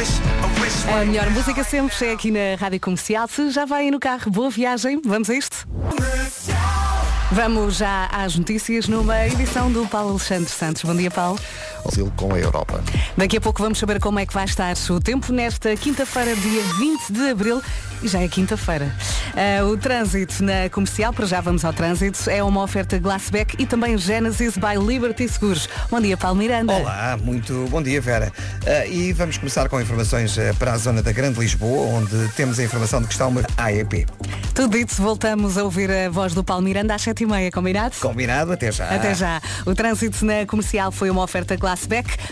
A melhor música sempre é aqui na Rádio Comercial. Se já vai no carro, boa viagem. Vamos a isto? Vamos já às notícias numa edição do Paulo Alexandre Santos. Bom dia, Paulo. Brasil com a Europa. Daqui a pouco vamos saber como é que vai estar o tempo nesta quinta-feira, dia 20 de abril. E já é quinta-feira. Uh, o trânsito na comercial, para já vamos ao trânsito, é uma oferta Glassback e também Genesis by Liberty Seguros. Bom dia, Paulo Miranda. Olá, muito bom dia, Vera. Uh, e vamos começar com informações uh, para a zona da Grande Lisboa, onde temos a informação de que está uma AEP. Tudo dito, voltamos a ouvir a voz do Paulo Miranda às 7h30, combinado? Combinado, até já. Até já. O trânsito na comercial foi uma oferta Glassback.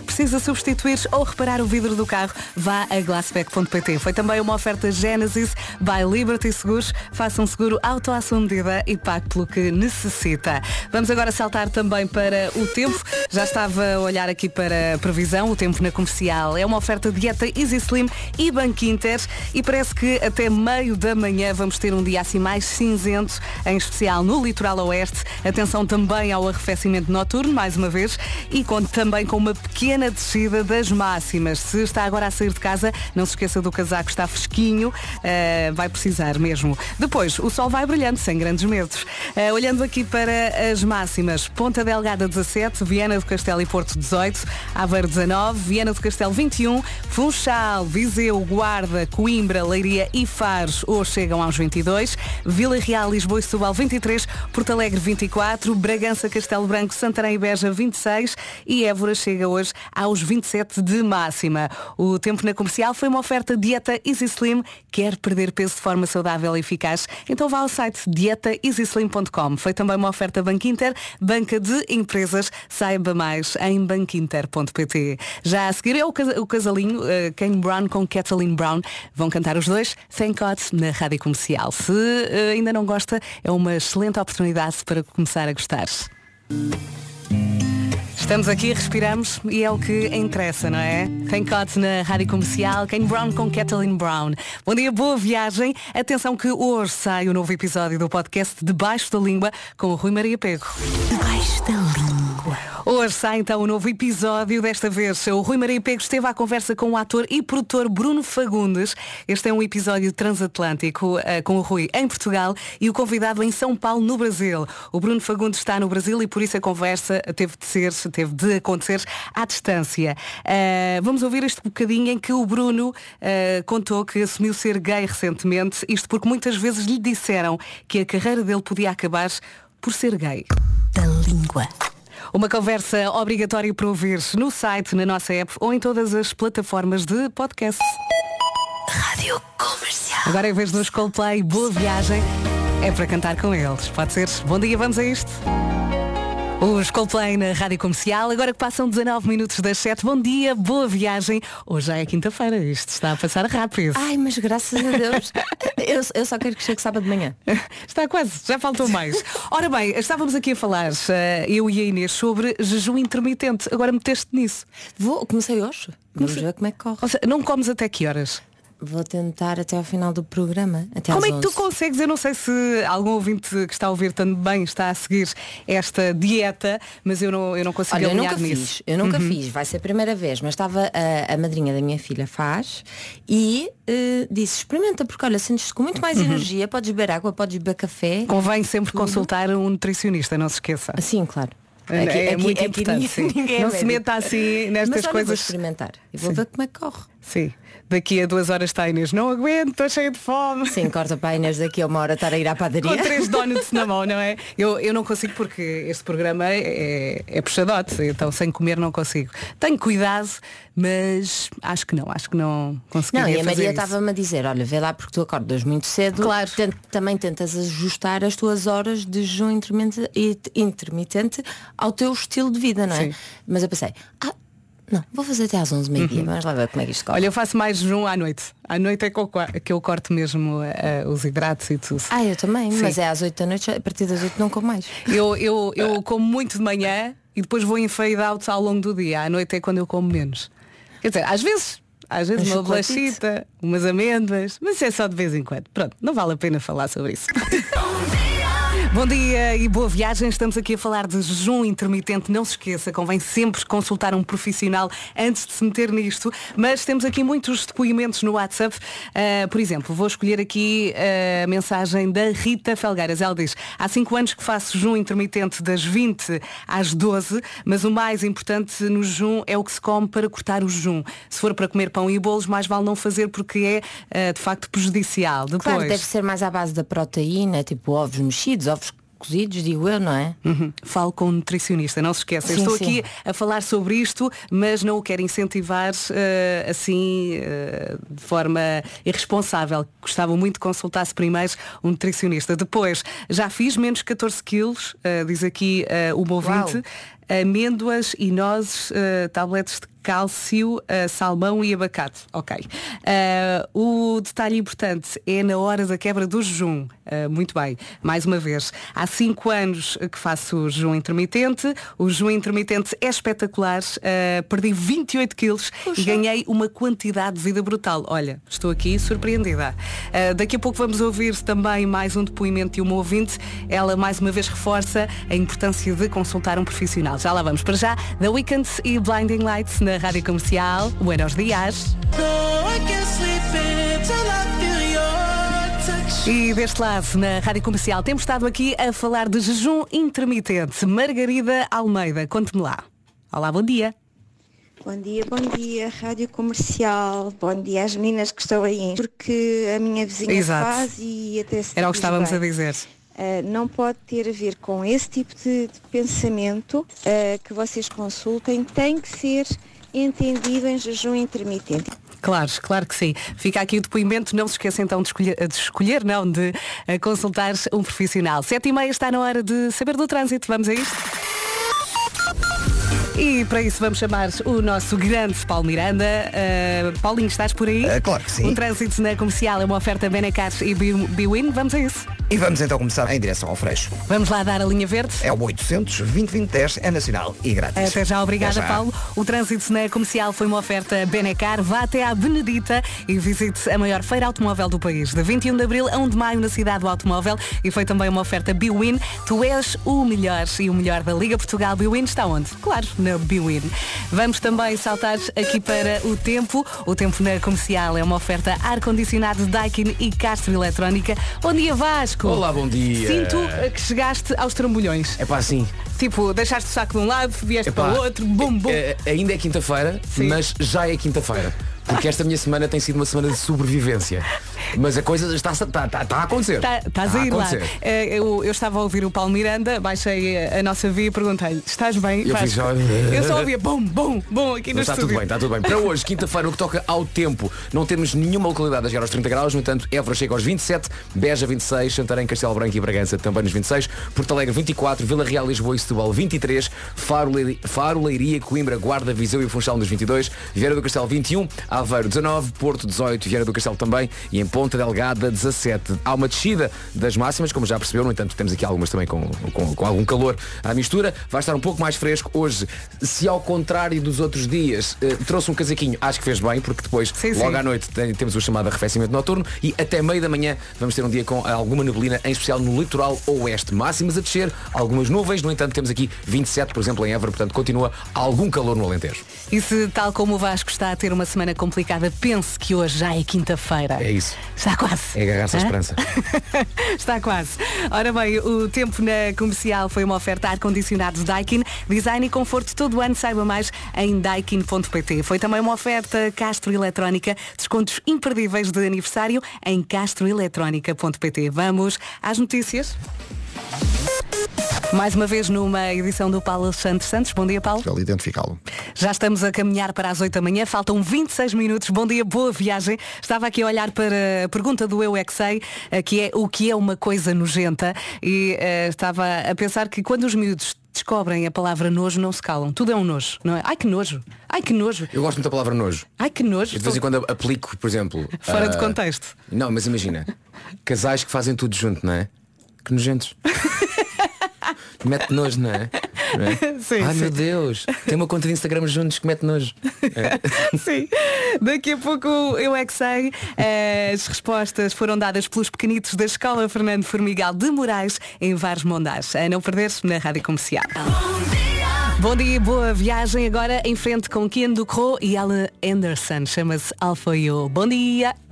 Precisa substituir ou reparar o vidro do carro? Vá a glassback.pt. Foi também uma oferta Genesis by Liberty Seguros. Faça um seguro auto medida e pague pelo que necessita. Vamos agora saltar também para o tempo. Já estava a olhar aqui para a previsão. O tempo na comercial é uma oferta dieta Easy Slim e Bank Inter. E parece que até meio da manhã vamos ter um dia assim mais cinzento, em especial no litoral oeste. Atenção também ao arrefecimento noturno, mais uma vez, e conto também com uma pequena descida das máximas. Se está agora a sair de casa, não se esqueça do casaco, está fresquinho, uh, vai precisar mesmo. Depois, o sol vai brilhando, sem grandes medos. Uh, olhando aqui para as máximas, Ponta Delgada 17, Viana do Castelo e Porto 18, Aveiro 19, Viana do Castelo 21, Funchal, Viseu, Guarda, Coimbra, Leiria e Faros hoje chegam aos 22, Vila Real, Lisboa e Setúbal 23, Porto Alegre 24, Bragança, Castelo Branco, Santarém e Beja 26 e Évora chega hoje aos 27 de máxima. O tempo na comercial foi uma oferta dieta Easy Slim. Quer perder peso de forma saudável e eficaz? Então vá ao site dietaeasyslim.com. Foi também uma oferta Banco Inter, banca de empresas. Saiba mais em banquinter.pt. Já a seguir é o, casalinho uh, Kane Brown com Kathleen Brown. Vão cantar os dois Thank God na rádio comercial. Se uh, ainda não gosta, é uma excelente oportunidade para começar a gostar. Estamos aqui, respiramos e é o que interessa, não é? Thank God na Rádio Comercial, Kane Brown com Kathleen Brown. Bom dia, boa viagem. Atenção que hoje sai o novo episódio do podcast Debaixo da Língua com o Rui Maria Pego. Debaixo da Língua. Hoje sai então o um novo episódio. Desta vez o Rui Maria Pego esteve à conversa com o ator e produtor Bruno Fagundes. Este é um episódio transatlântico uh, com o Rui em Portugal e o convidado em São Paulo, no Brasil. O Bruno Fagundes está no Brasil e por isso a conversa teve de ser, teve de acontecer à distância. Uh, vamos ouvir este bocadinho em que o Bruno uh, contou que assumiu ser gay recentemente, isto porque muitas vezes lhe disseram que a carreira dele podia acabar por ser gay. Da língua. Uma conversa obrigatória para ouvir no site, na nossa app ou em todas as plataformas de podcast. Rádio Comercial. Agora em vez dos Coldplay, boa viagem, é para cantar com eles. Pode ser? Bom dia, vamos a isto. Os Coldplay na Rádio Comercial, agora que passam 19 minutos das 7. Bom dia, boa viagem. Hoje já é quinta-feira, isto está a passar rápido. Ai, mas graças a Deus. eu, eu, só quero que chegue sábado de manhã. Está quase, já faltou mais. Ora bem, estávamos aqui a falar, uh, eu e a Inês, sobre jejum intermitente. Agora meteste nisso. Vou, comecei hoje. Vamos ver como é que corre. Seja, não comes até que horas? Vou tentar até ao final do programa. Até Como é que tu consegues? Eu não sei se algum ouvinte que está a ouvir também está a seguir esta dieta, mas eu não, eu não consigo Olha, eu nunca nisso. fiz, eu nunca uhum. fiz, vai ser a primeira vez, mas estava a, a madrinha da minha filha faz e uh, disse, experimenta, porque olha, sentes-te com muito mais uhum. energia, podes beber água, podes beber café. Convém sempre tudo. consultar um nutricionista, não se esqueça. Sim, claro. Aqui, é, aqui, muito aqui, importante. Ninguém, não é se meta assim nestas mas, olha, coisas. Vou experimentar e vou Sim. ver como é que corre. Sim. Daqui a duas horas está a Inês, não aguento, estou cheia de fome. Sim, corta para a Inês daqui a uma hora estar a ir à padaria. Com três donuts na mão, não é? Eu, eu não consigo porque este programa é, é puxadote, então sem comer não consigo. Tenho cuidado, mas acho que não, acho que não conseguiria Não, e a Maria estava-me a dizer, olha, vê lá porque tu acordas muito cedo. Claro. Tent, também tentas ajustar as tuas horas de jejum intermitente, intermitente ao teu estilo de vida, não é? Sim. Mas eu pensei, ah, não, vou fazer até às 11 meio-dia, vamos lá ver como é que isto corre. Olha, eu faço mais jejum à noite. À noite é que eu, que eu corto mesmo uh, os hidratos e tudo. Ah, eu também, Sim. mas é às 8 da noite, a partir das 8 não como mais. Eu, eu, eu como muito de manhã e depois vou em fade out ao longo do dia. À noite é quando eu como menos. Quer dizer, às vezes, às vezes Um uma bolachita, umas amêndoas, mas isso é só de vez em quando. Pronto, não vale a pena falar sobre isso. Bom dia e boa viagem. Estamos aqui a falar de jejum intermitente. Não se esqueça, convém sempre consultar um profissional antes de se meter nisto. Mas temos aqui muitos depoimentos no WhatsApp. Uh, por exemplo, vou escolher aqui a mensagem da Rita Felgueiras. Ela diz, há 5 anos que faço jejum intermitente das 20 às 12, mas o mais importante no jejum é o que se come para cortar o jejum. Se for para comer pão e bolos, mais vale não fazer porque é uh, de facto prejudicial. Depois... Claro, deve ser mais à base da proteína, tipo ovos mexidos, ovos cozidos, digo eu, não é? Uhum. Falo com um nutricionista, não se esqueça. Sim, Estou sim. aqui a falar sobre isto, mas não o quero incentivar uh, assim uh, de forma irresponsável. Gostava muito de consultar-se primeiro um nutricionista. Depois, já fiz menos 14 quilos, uh, diz aqui o meu ouvinte, amêndoas e nozes, tabletes de cálcio, uh, salmão e abacate. Ok. Uh, o detalhe importante é na hora da quebra do jejum. Uh, muito bem. Mais uma vez, há cinco anos que faço jejum intermitente. O jejum intermitente é espetacular. perdi 28 quilos Puxa. e ganhei uma quantidade de vida brutal. Olha, estou aqui surpreendida. daqui a pouco vamos ouvir também mais um depoimento de uma ouvinte. Ela mais uma vez reforça a importância de consultar um profissional. Já lá vamos. Para já, The Weeknd e Blinding Lights na Rádio Comercial. Buenos dias. E deste lado, na Rádio Comercial, temos estado aqui a falar de jejum intermitente. Margarida Almeida, conte-me lá. Olá, bom dia. Bom dia, bom dia, Rádio Comercial. Bom dia às meninas que estão aí. Porque a minha vizinha Exato. faz e até se Era o que estávamos bem. a dizer. Uh, não pode ter a ver com esse tipo de, de pensamento uh, que vocês consultem. Tem que ser entendido em jejum intermitente. Claro, claro que sim. Fica aqui o depoimento. Não se esqueça então de escolher, de escolher não, de uh, consultar um profissional. Sete e meia está na hora de saber do trânsito. Vamos a isto? E para isso vamos chamar o nosso grande Paulo Miranda. Uh, Paulinho, estás por aí? Uh, claro que sim. Um trânsito na comercial é uma oferta Benecar e Biwin. Vamos a isso. E vamos então começar em direção ao Freixo. Vamos lá dar a linha verde? É o 800 2010 é nacional e grátis. Até já, obrigada até já. Paulo. O trânsito na comercial foi uma oferta Benecar. Vá até à Benedita e visite a maior feira automóvel do país. De 21 de abril a 1 de maio na cidade do automóvel. E foi também uma oferta Biwin. Tu és o melhor e o melhor da Liga Portugal. Biwin está onde? Claro, na Biwin. Vamos também saltar aqui para o tempo. O tempo na comercial é uma oferta ar-condicionado Daikin e Castro Eletrónica. Bom dia, Vasco. Olá, bom dia. Sinto que chegaste aos trambolhões. É pá, sim. Tipo, deixaste o saco de um lado, vieste Epá, para o outro, bum, bum. É, é, ainda é quinta-feira, mas já é quinta-feira. Porque esta minha semana tem sido uma semana de sobrevivência. Mas a coisa está, está, está, está a acontecer. Está, estás a ir lá. Eh, eu, eu estava a ouvir o Paulo Miranda, baixei a nossa via e perguntei-lhe, estás bem? Eu, fiz, eu só ouvia bom, bom, bom aqui no Está estúdio. tudo bem, está tudo bem. Para hoje, quinta-feira, o que toca ao tempo, não temos nenhuma localidade a chegar aos 30 graus, no entanto, Évora chega aos 27, Beja 26, Santarém, Castelo Branco e Bragança também nos 26, Porto Alegre 24, Vila Real, Lisboa e Setúbal 23, Faro, Faro Leiria, Coimbra, Guarda, Viseu e Funchal nos 22, Vieira do Castelo 21, Aveiro 19, Porto 18, Vieira do Castelo também e em Ponta Delgada 17. Há uma descida das máximas, como já percebeu, no entanto temos aqui algumas também com, com, com, algum calor à mistura. Vai estar um pouco mais fresco hoje. Se ao contrário dos outros dias eh, trouxe um casaquinho, acho que fez bem, porque depois, sim, logo sim. à noite, tem, temos o chamado arrefecimento noturno e até meio da manhã vamos ter um dia com alguma neblina, em especial no litoral oeste. Máximas a descer, algumas nuvens, no entanto temos aqui 27, por exemplo, em Évora, portanto continua algum calor no Alentejo. E se tal como o Vasco está a ter uma semana complicada, pense que hoje já é quinta-feira. É isso. Está quase. É agarrar-se à esperança. Está quase. Ora bem, o tempo na comercial foi uma oferta ar-condicionado Daikin, design e conforto todo ano, saiba mais em daikin.pt. Foi também uma oferta Castro Eletrónica, descontos imperdíveis de aniversário em castroeletrónica.pt. Vamos às notícias. Mais uma vez numa edição do Paulo Santos Santos. Bom dia, Paulo. Quero identificá-lo. Já estamos a caminhar para as 8 da manhã, faltam 26 minutos. Bom dia, boa viagem. Estava aqui a olhar para a pergunta do Eu é que sei, eh, que é o que é uma coisa nojenta, e uh, estava a pensar que quando os miúdos descobrem a palavra nojo não se calam. Tudo é um nojo, não é? Ai que nojo. Ai que nojo. Eu gosto muito da palavra nojo. Ai que nojo. E de vez em quando aplico, por exemplo. Fora uh... de contexto. Não, mas imagina. Casais que fazem tudo junto, não é? Que nojentos. Mete nojo, não é? não é? Sim, Ai sim. meu Deus, tem uma conta de Instagram juntos que mete nojo. É. Sim. Daqui a pouco eu é que sei. As respostas foram dadas pelos pequenitos da Escola Fernando Formigal de Moraes em Vares Mondás. A não perder-se na Rádio Comercial. Bom dia boa viagem agora em frente com Kian Ducro e Alan Anderson. Chama-se You. Bom dia.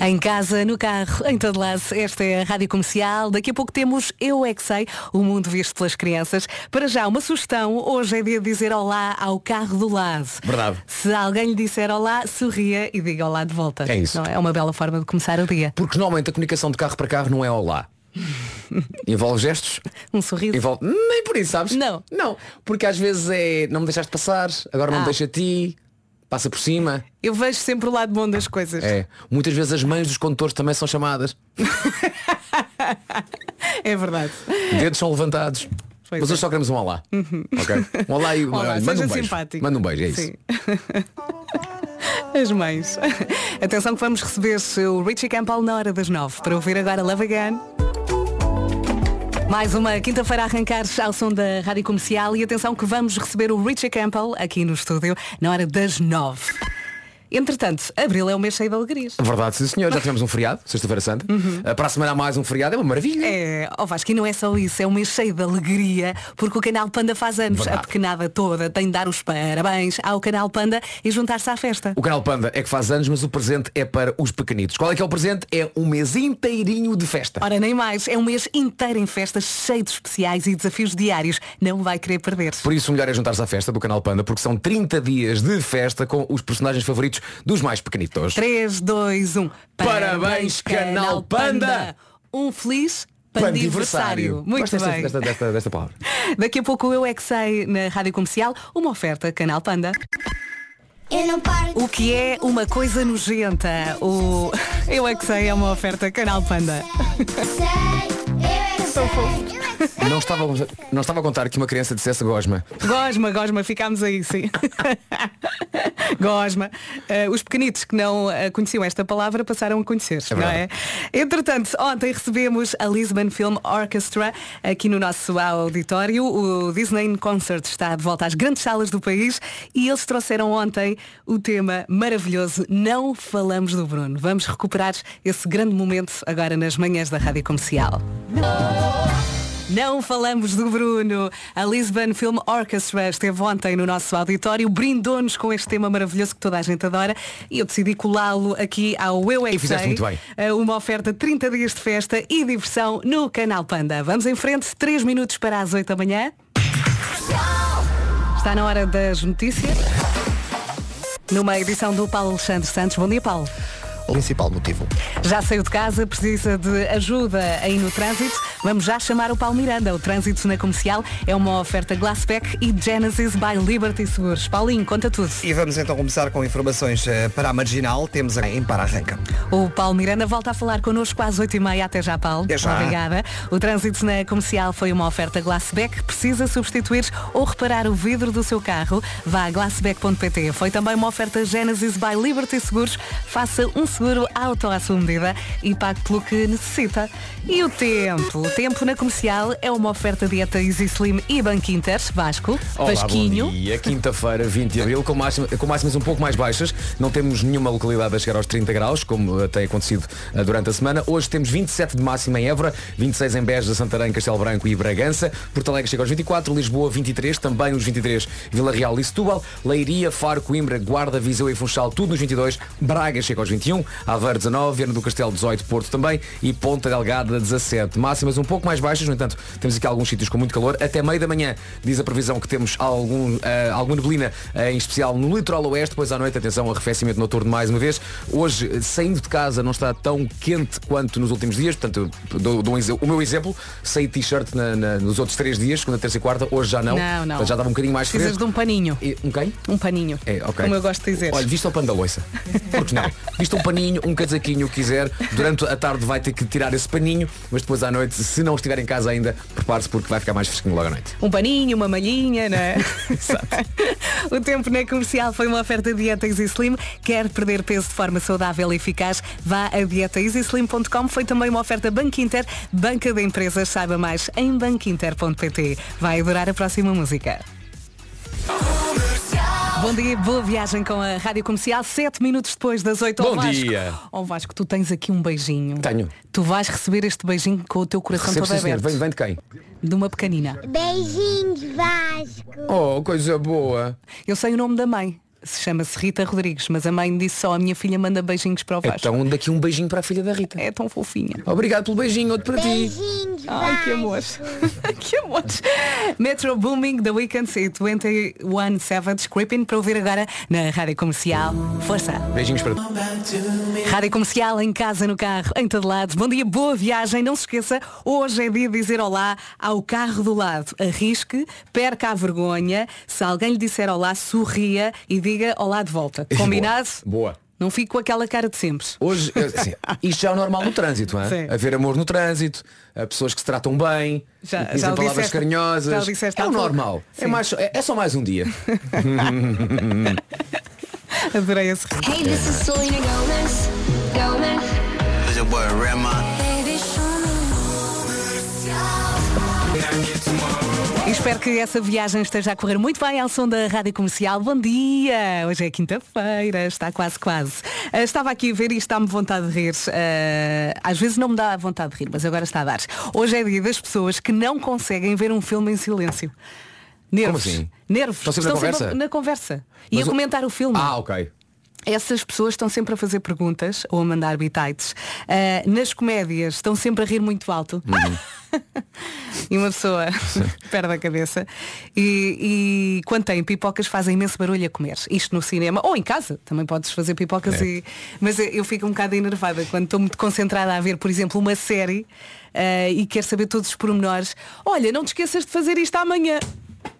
Em casa, no carro, em todo lado, esta é a Rádio Comercial. Daqui a pouco temos Eu É Que Sei, o mundo visto pelas crianças. Para já, uma sugestão, hoje é dia de dizer olá ao carro do lado. Verdade. Se alguém lhe disser olá, sorria e diga olá de volta. É isso. Não é uma bela forma de começar o dia. Porque normalmente a comunicação de carro para carro não é olá. Envolve gestos, Um sorriso. envolve. Nem por isso, sabes? Não. Não. Porque às vezes é não me deixaste passar, agora não Ah. me deixa a ti, passa por cima. Eu vejo sempre o lado bom das coisas. É. Muitas vezes as mães dos condutores também são chamadas. É verdade. Dedos são levantados. Pois Mas é. hoje só queremos um olá. Ok? Um olá e Olá, manda um beijo. simpático. Manda um beijo, é isso. Sim. As mães. Atenção que vamos receber o Richie Campbell na hora das nove para ouvir agora Love Again. Mais uma quinta-feira a arrancar ao som da Rádio Comercial e atenção que vamos receber o Richie Campbell aqui no estúdio na hora das nove. Entretanto, abril é o mês cheio de alegrias. Verdade, sim senhor. Já tivemos um feriado, sexta-feira santa. Uh, Para a semana há mais um feriado, é uma maravilha. É, ó Vasco, e não é só isso, é um mês cheio de alegria, porque o canal Panda faz anos. Verdade. A pequenada toda tem de dar os parabéns ao canal Panda e juntar-se à festa. O canal Panda é que faz anos, mas o presente é para os pequenitos. Qual é que é o presente? É um mês inteirinho de festa. Ora, nem mais, é um mês inteiro em festas, cheio de especiais e desafios diários. Não vai querer perder. Por isso o melhor é juntar-se à festa do canal Panda, porque são 30 dias de festa com os personagens favoritos dos mais pequenitos. 3, 2, 1. Parabéns, Canal Panda! Um feliz Pandiversário. Muito Gosto bem. Desta, desta, desta palavra. Daqui a pouco eu é que sei na Rádio Comercial uma oferta Canal Panda. Eu não paro O que é uma coisa nojenta? O Eu é que sei é uma oferta Canal Panda. sei. Eu Não estava, não estava a contar que uma criança dissesse gosma. Gosma, gosma, ficámos aí, sim. gosma. Eh, os pequenitos que não eh, conheciam esta palavra passaram a conhecer, É não é? Entretanto, ontem recebemos a Lisbon Film Orchestra aqui no nosso auditório. O Disney Concert está de volta às grandes salas do país e eles trouxeram ontem o tema maravilhoso Não Falamos do Bruno. Vamos recuperar esse grande momento agora nas manhãs da Rádio Comercial. Não falamos do Bruno. A Lisbon Film Orchestra esteve ontem no nosso auditório, brindou-nos com este tema maravilhoso que toda a gente adora e eu decidi colá-lo aqui ao Eu É E bem. Eh, Uma oferta 30 dias de festa e diversão no Canal Panda. Vamos em frente, 3 minutos para as 8 da manhã. Está na hora das notícias. Numa edição do Paulo Alexandre Santos. Bom dia, Paulo. O principal motivo. Já saiu de casa, precisa de ajuda aí no trânsito. Vamos já chamar o Paulo Miranda. O trânsito na comercial é uma oferta Glassback e Genesis by Liberty Seguros. Paulinho, conta tudo. E vamos então começar com informações eh, para a Marginal. Temos a- em Para-Arranca. O Paulo Miranda volta a falar connosco às 8h30. Até já, Paulo. Até já. Obrigada. O trânsito na comercial foi uma oferta Glassback. Precisa substituir ou reparar o vidro do seu carro? Vá a glassback.pt. Foi também uma oferta Genesis by Liberty Seguros. Faça um seguro auto à sua medida e pague pelo que necessita. E o tempo? O tempo na comercial é uma oferta dieta Easy Slim e Banco Inter. Vasco, Olá, Vasquinho. bom dia. Quinta-feira, 20 de abril, com, máxima- com máximas um pouco mais baixas. Não temos nenhuma localidade a chegar aos 30 graus, como tem acontecido eh, durante a semana. Hoje temos 27 de máxima em Évora, 26 em Beja, Santarém, Castelo Branco e Bragança. Porto Alegre chega aos 24, Lisboa 23, também os 23, Vila Real e Setúbal. Leiria, Faro, Coimbra, Guarda, Viseu e Funchal, tudo nos 22. Braga chega aos 21, Aveiro 19, Viana do Castelo 18, Porto também e Ponta Delgada 17. Máximas um pouco mais baixas, no entanto, temos aqui alguns sítios com muito calor. Até meio da manhã diz a previsão que temos algum, eh, alguma neblina, eh, em especial no litoral oeste, depois à noite, atenção, arrefecimento noturno mais uma vez. Hoje, eh, saindo de casa, não está tão quente quanto nos últimos dias, portanto, dou, dou um o meu exemplo, saí t-shirt nos outros três dias, segunda, terça e quarta, hoje já não. Não, não. Portanto, já estava um bocadinho mais Precisas fresco. de um paninho. E- Um quem? Um paninho. É, ok. Como eu gosto de dizer. Olha, viste o pano da loiça? Porque não? Viste um paninho, um casaquinho, o que quiser. Durante a tarde vai ter que tirar esse paninho, mas depois à noite, se não estiver em casa ainda, prepare-se porque vai ficar mais fresquinho logo à noite. Um paninho, uma malhinha, não é? o tempo na comercial foi uma oferta de Dieta Easy Slim. Quer perder peso de forma saudável e eficaz? Vá a dietaeasyslim.com. Foi também uma oferta Banco Inter, banca de empresas. Saiba mais em banquinter.pt. Vai adorar a próxima música. Bom dia, boa viagem com a Rádio Comercial, sete minutos depois das 8 Bom ao Vasco. dia. Ó Vasco, tu tens aqui um beijinho. Tenho. Tu vais receber este beijinho com o teu coração Recebe, todo sim, senhor. aberto. Vem, vem de quem? De uma pequenina. Beijinhos, Vasco. Oh, coisa boa. Eu sei o nome da mãe. Se chama-se Rita Rodrigues, mas a mãe disse só a minha filha manda beijinhos para o Vasco. Então daqui um beijinho para a filha da Rita. É tão fofinha. Obrigado pelo beijinho, outro para ti. Beijinhos, Ai, que amor. que amor. Metro Booming, The Weeknd e 21 Savage Creeping para ouvir agora na Rádio Comercial. Força. Beijinhos para Rádio Comercial, em casa, no carro, em todo lado. Bom dia, boa viagem. Não se esqueça, hoje é dia de dizer olá ao carro do lado. Arrisque, perca a vergonha. Se alguém lhe disser olá, sorria e diga olá de volta. Combinado? Boa. Não fique com aquela cara de sempre. Hoje, assim, isto já é o normal no trânsito, é? Haver amor no trânsito, eh, pessoas que se tratam bem, Já- dizem já palavras disseste- carinhosas. já é o pouco. normal. É, mais, é, é só mais um dia. Adorei esse. Hey, this is Selena Gomez. Gomez. Espero que essa viagem esteja a correr muito bem ao som da Rádio Comercial. Bom dia! Hoje é quinta-feira, está quase quase. Ah, estava aqui a ver e está-me vontade de rir. Ah, às vezes não me dá vontade de rir, mas agora está a dar. Hoje é dia das pessoas que não conseguem ver um filme em silêncio. Nervos. Como assim? Nervos. Estão sempre na conversa? na conversa. E Mas a o- comentar o filme. Ah, ok. Essas pessoas estão sempre a fazer perguntas ou a mandar bitites. Ah, nas comédias estão sempre a rir muito alto. e uma pessoa perde a cabeça. E, e quando tem pipocas fazem imenso barulho a comer. Isto no cinema ou em casa. Também podes fazer pipocas É. e. Mas eu- fico um bocado enervada quando estou muito concentrada a ver, por exemplo, uma série ah, e quero saber todos os pormenores. Olha, não te esqueças de fazer isto amanhã.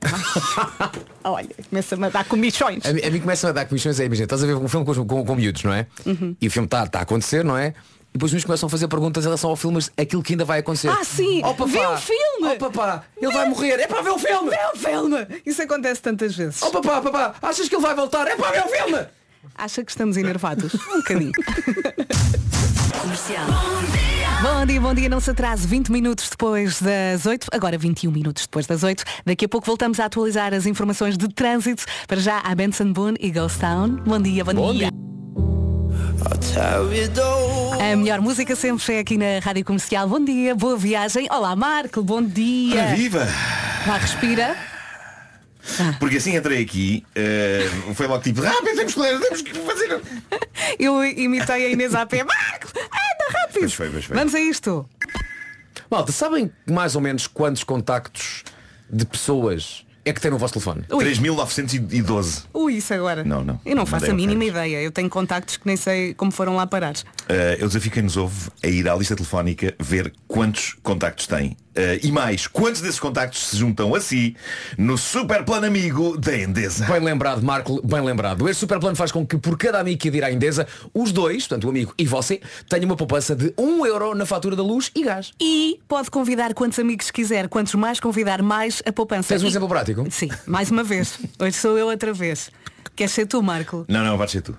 Olha, começa-me a dar comichões. A, mim- a mim começa a dar comissões aí, imagina, estás a ver um filme com, com, com miúdos, não é? Uhum. E o filme está tá a acontecer, não é? E depois os miúdos começam a fazer perguntas em relação ao filme, mas aquilo que ainda vai acontecer. Ah, sim! Oh, papá, Vê o filme! Oh papá, ele vai morrer, é para ver o filme! Vê o filme! Isso acontece tantas vezes. Oh papá, papá, achas que ele vai voltar? É para ver o filme! Acha que estamos enervados? Um bocadinho. Bom dia, bom dia, não se atrase 20 minutos depois das 8, agora 21 minutos depois das 8. Daqui a pouco voltamos a atualizar as informações de trânsito. Para já, a Benson Boone e Ghost Town. Bom dia, bom, Bom dia. A melhor música sempre é aqui na Rádio Comercial. Bom dia, boa viagem. Olá, Marco, bom dia. Viva! Vá, respira. Porque assim entrei aqui, eh, foi logo tipo, rápido, temos que ler, temos que fazer. Eu imitei a Inês AP. Marco, anda rápido. Pois foi, pois foi. Vamos a isto. Malta, sabem mais ou menos quantos contactos de pessoas é que tem no vosso telefone? Ui. 3.912. Ui, isso agora. Não, não. Eu não faço Mandei a mínima ideia. Eu tenho contactos que nem sei como foram lá parar. Eh, eu desafio quem nos ouve a ir à lista telefónica ver quantos contactos tem. Eh, e mais, quantos desses contactos se juntam a si no super plano amigo da Endesa. Bem lembrado, Marco, bem lembrado. Este super plano faz com que por cada amigo que adir à Endesa, os dois, portanto o amigo e você, tenham uma poupança de 1 euro na fatura da luz e gás. E pode convidar quantos amigos quiser. Quantos mais convidar, mais a poupança. Tens um exemplo prático? Sim, mais uma vez. Hoje sou eu outra vez. Queres ser tu, Marco? Não, não, vais ser tu.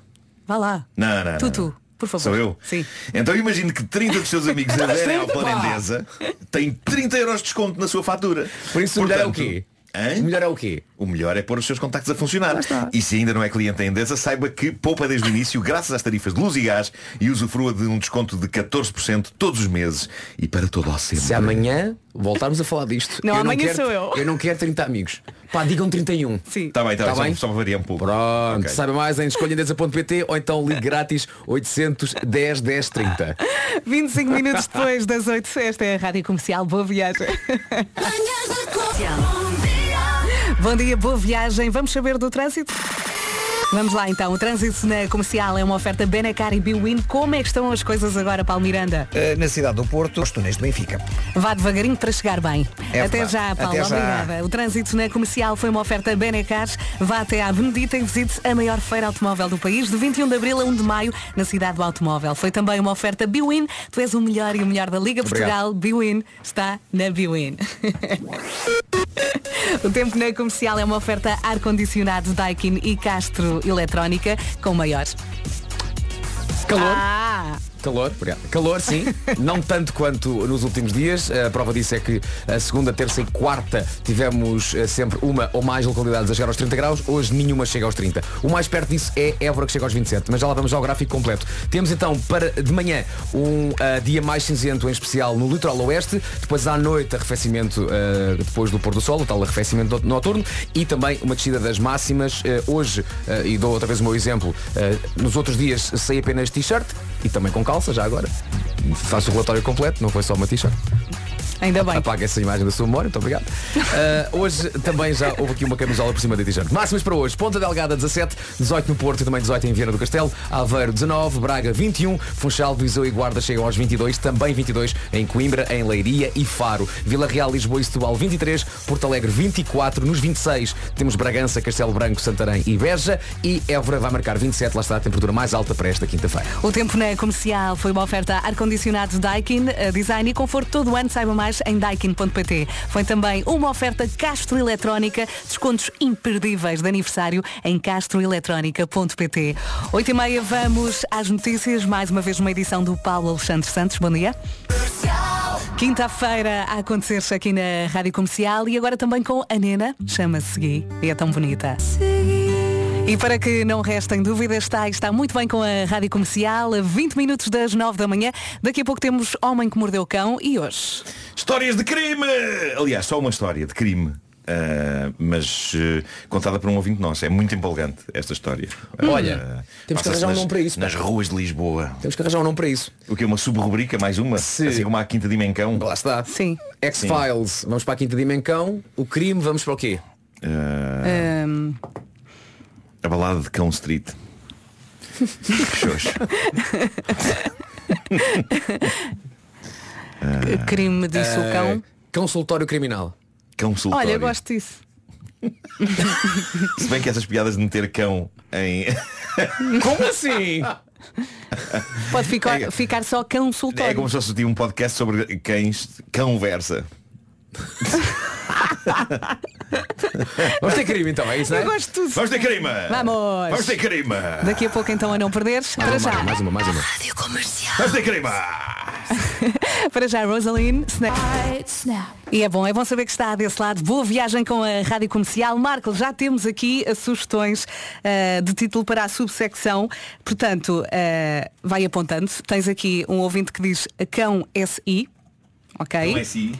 Vá lá. Não, não, Tu, não. tu, por favor. Sou eu? Sim. Então imagine que 30 dos seus amigos aderem ao 30, plano pá! Endesa têm 30 euros de desconto na sua fatura. Por isso o melhor é o Portanto, quê? hã? O melhor é o quê? O melhor é pôr os seus contactos a funcionar. E se ainda não é cliente da Endesa, saiba que poupa desde o início graças às tarifas de luz e gás e usufrua de um desconto de 14% todos os meses e para todo o sempre. Se amanhã voltarmos a falar disto. Não, amanhã quero, sou eu. Eu não quero 30 amigos. Pá, digam 31. Sim. Está bem, está Tá bem, bem? Só, só para variar um pouco. Pronto, Ok. saiba mais em escolhendesa.pt ou então ligue grátis 810 10 30. 25 minutos depois das 8, esta é a Rádio Comercial. Boa viagem. Bom dia, boa viagem. Vamos saber do trânsito? Vamos lá então, o trânsito na comercial é uma oferta Benacar e Biwin. Como é que estão as coisas agora, Paulo Miranda? Uh, na cidade do Porto, os túneis de Benfica. Vá devagarinho para chegar bem. É até verdade. já, Paulo, Até já. obrigada. O trânsito na comercial foi uma oferta Benacar. Vá até à Benedita e visite a maior feira automóvel do país, de 21 de abril a 1 de maio, na cidade do automóvel. Foi também uma oferta Biwin. Tu és o melhor e o melhor da Liga Obrigado. Portugal. Biwin está na Biwin. O tempo na comercial é uma oferta ar-condicionado Daikin e Castro Eletrónica com maior. Calor. Ah! Calor, obrigado. Calor, sim. Não tanto quanto nos últimos dias. A prova disso é que a segunda, terça e quarta tivemos eh, sempre uma ou mais localidades a chegar aos 30 graus. Hoje nenhuma chega aos 30. O mais perto disso é Évora que chega aos 27. Mas já lá vamos ao gráfico completo. Temos então para de manhã um ah, dia mais cinzento, em especial no litoral oeste. Depois à noite arrefecimento ah, depois do pôr do sol, o tal arrefecimento no- noturno. E também uma descida das máximas. Ah, hoje, e dou outra vez o meu exemplo, nos outros dias saí apenas t-shirt e também com calça, já agora. Faço o relatório completo, não foi só uma t-shirt. Ainda bem. Apaga essa imagem da sua memória, muito obrigado. Ah, hoje também já houve aqui uma camisola por cima da t-shirt. Máximas para hoje. Ponta Delgada 17, 18 no Porto e também 18 em Viana do Castelo. Aveiro 19, Braga 21, Funchal, Viseu e Guarda chegam aos 22, também 22 em Coimbra, em Leiria e Faro. Vila Real, Lisboa e Setúbal 23, Porto Alegre 24, nos 26 temos Bragança, Castelo Branco, Santarém e Beja e Évora vai marcar 27, lá está a temperatura mais alta para esta quinta-feira. O tempo na comercial foi uma oferta ar-condicionado Daikin, design e conforto todo o ano. Saiba mais em daikin.pt. Foi também uma oferta Castro Eletrónica, descontos imperdíveis de aniversário em castroeletrónica.pt. 8 e meia vamos às notícias, mais uma vez uma edição do Paulo Alexandre Santos. Bom dia. Quinta-feira a acontecer aqui na Rádio Comercial e agora também com a Nena, chama-se Gui e é tão bonita. E para que não restem dúvidas, está, está muito bem com a Rádio Comercial, a 20 minutos das 9 da manhã. Daqui a pouco temos Homem que Mordeu o Cão e hoje. Histórias de crime! Aliás, só uma história de crime. ah, mas eh, contada por um ouvinte nosso. É muito empolgante esta história. Olha, Ah, temos que arranjar um nome para isso, pá. Nas ruas de Lisboa. Temos que arranjar um nome para isso. O que é uma subrubrica, mais uma? Se- Assim como a quinta dimensão. Lá está. Sim. X-Files, vamos para a quinta dimensão. O crime, vamos para o quê? Ah, Ahm, a balada de Cão Street. Xoxo. crime disse o cão. Eh, Consultório criminal. Consultório. Olha, eu gosto disso. Se bem que essas piadas de meter cão em. Como assim? Pode ficar, É- ficar só É consultório. como se fosse tipo, um podcast sobre cães. Cão versa. Vamos ter crime então, é isso, não é? Eu gosto disso. Vamos ter crime! Vamos. Vamos ter crime! Daqui a pouco então a não perderes. Para já, Mais uma, mais uma. Vamos ter crime! para já Rosaline, Snap. E é bom, é bom saber que está desse lado. Boa viagem com a Rádio Comercial. Marco, já temos aqui as sugestões ah, de título para a subsecção. Portanto, ah, vai apontando. Tens aqui um ouvinte que diz Cão SI. Ok? É assim?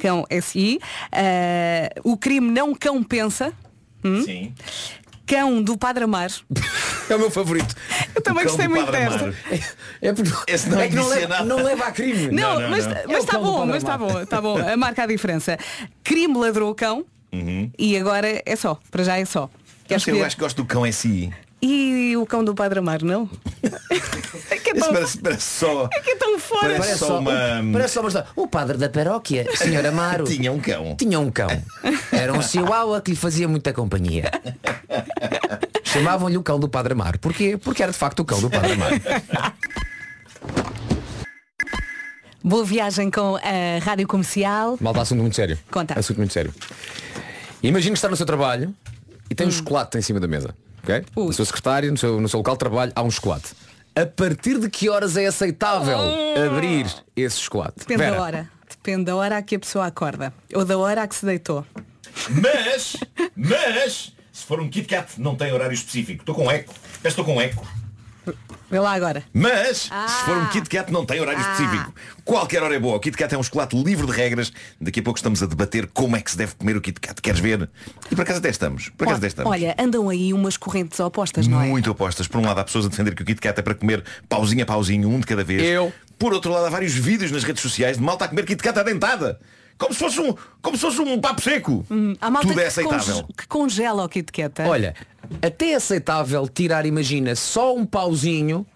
Cão SI. Ah, o crime não cão pensa. Hum? Sim. Cão do Padre Amar. É o meu favorito. Eu também gostei muito desta. Amaro. É, porque- Esse não é que não leva, não leva a crime. Não, Não, não, mas não. mas É o está cão do bom, mas está bom, está bom. A marca a diferença. Crime ladrou o cão Uhum. e agora é só. Para já é só. Queres Acho que eu acho que gosto do cão SI. E o cão do Padre Amar, não? é, que é, tão, parece, parece só. é que é tão fora. Parece só uma. Parece só uma. O padre da paróquia, senhor Amaro, Tinha um cão. tinha um cão. Era um chihuahua que lhe fazia muita companhia. Chamavam-lhe o cão do Padre Amaro. Porquê? Porque era de facto o cão do Padre Amaro. Boa viagem com a Rádio Comercial. Malta, assunto muito sério. Conta. Assunto muito sério. Imagina que está no seu trabalho e tem um chocolate em cima da mesa. Ok? Ui. No seu secretário, no seu, no seu local de trabalho, há um chocolate. A partir de que horas é aceitável abrir esse chocolate? Depende Vera, da hora. Depende da hora a que a pessoa acorda. Ou da hora a que se deitou. Mas, mas, se for um Kit Kat, não tem horário específico. Estou com eco. Estou com eco. Vê lá agora. Mas, se Ah. for um Kit Kat, não tem horário Ah. específico. Qualquer hora é boa. O Kit Kat é um chocolate livre de regras. Daqui a pouco estamos a debater como é que se deve comer o Kit Kat. Queres ver? E por acaso até estamos. Por acaso até estamos. Olha, andam aí umas correntes opostas, não é? Muito opostas. Por um lado há pessoas a defender que o Kit Kat é para comer pauzinho a pauzinho, um de cada vez. Eu. Por outro lado há vários vídeos nas redes sociais de malta a comer Kit Kat à dentada. Como se fosse um, como se fosse um papo seco. Há malta Tudo é que aceitável. conge- que congela o Kit Kat. é? Olha, até é aceitável tirar, imagina, só um pauzinho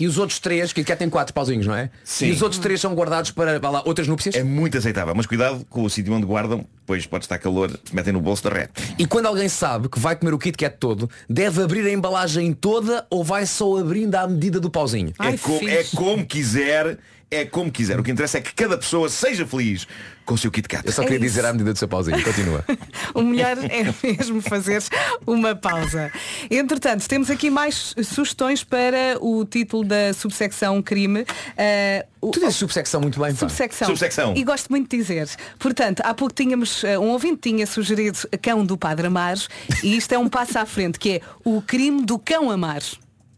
e os outros três, que cá tem quatro pauzinhos, não é? Sim. E os outros três são guardados para, vá lá, outras núpcias? É muito aceitável, mas cuidado com o sítio onde guardam, pois pode estar calor, se metem no bolso da ré. E quando alguém sabe que vai comer o Kit Kat todo, deve abrir a embalagem toda ou vai só abrindo à medida do pauzinho? É, co- é como quiser, é como quiser. O que interessa é que cada pessoa seja feliz com o seu Kit Kat. Eu só É queria isso. dizer à medida do seu pauzinho. Continua. O melhor é mesmo fazer uma pausa. Entretanto, temos aqui mais sugestões para o título da subsecção crime. O- Tu dizes subsecção muito bem. Subsecção. Subsecção. E gosto muito de dizer. Portanto, há pouco tínhamos, eh, um ouvinte tinha sugerido Cão do Padre Amaro e isto é um passo à frente, que é o crime do cão amar.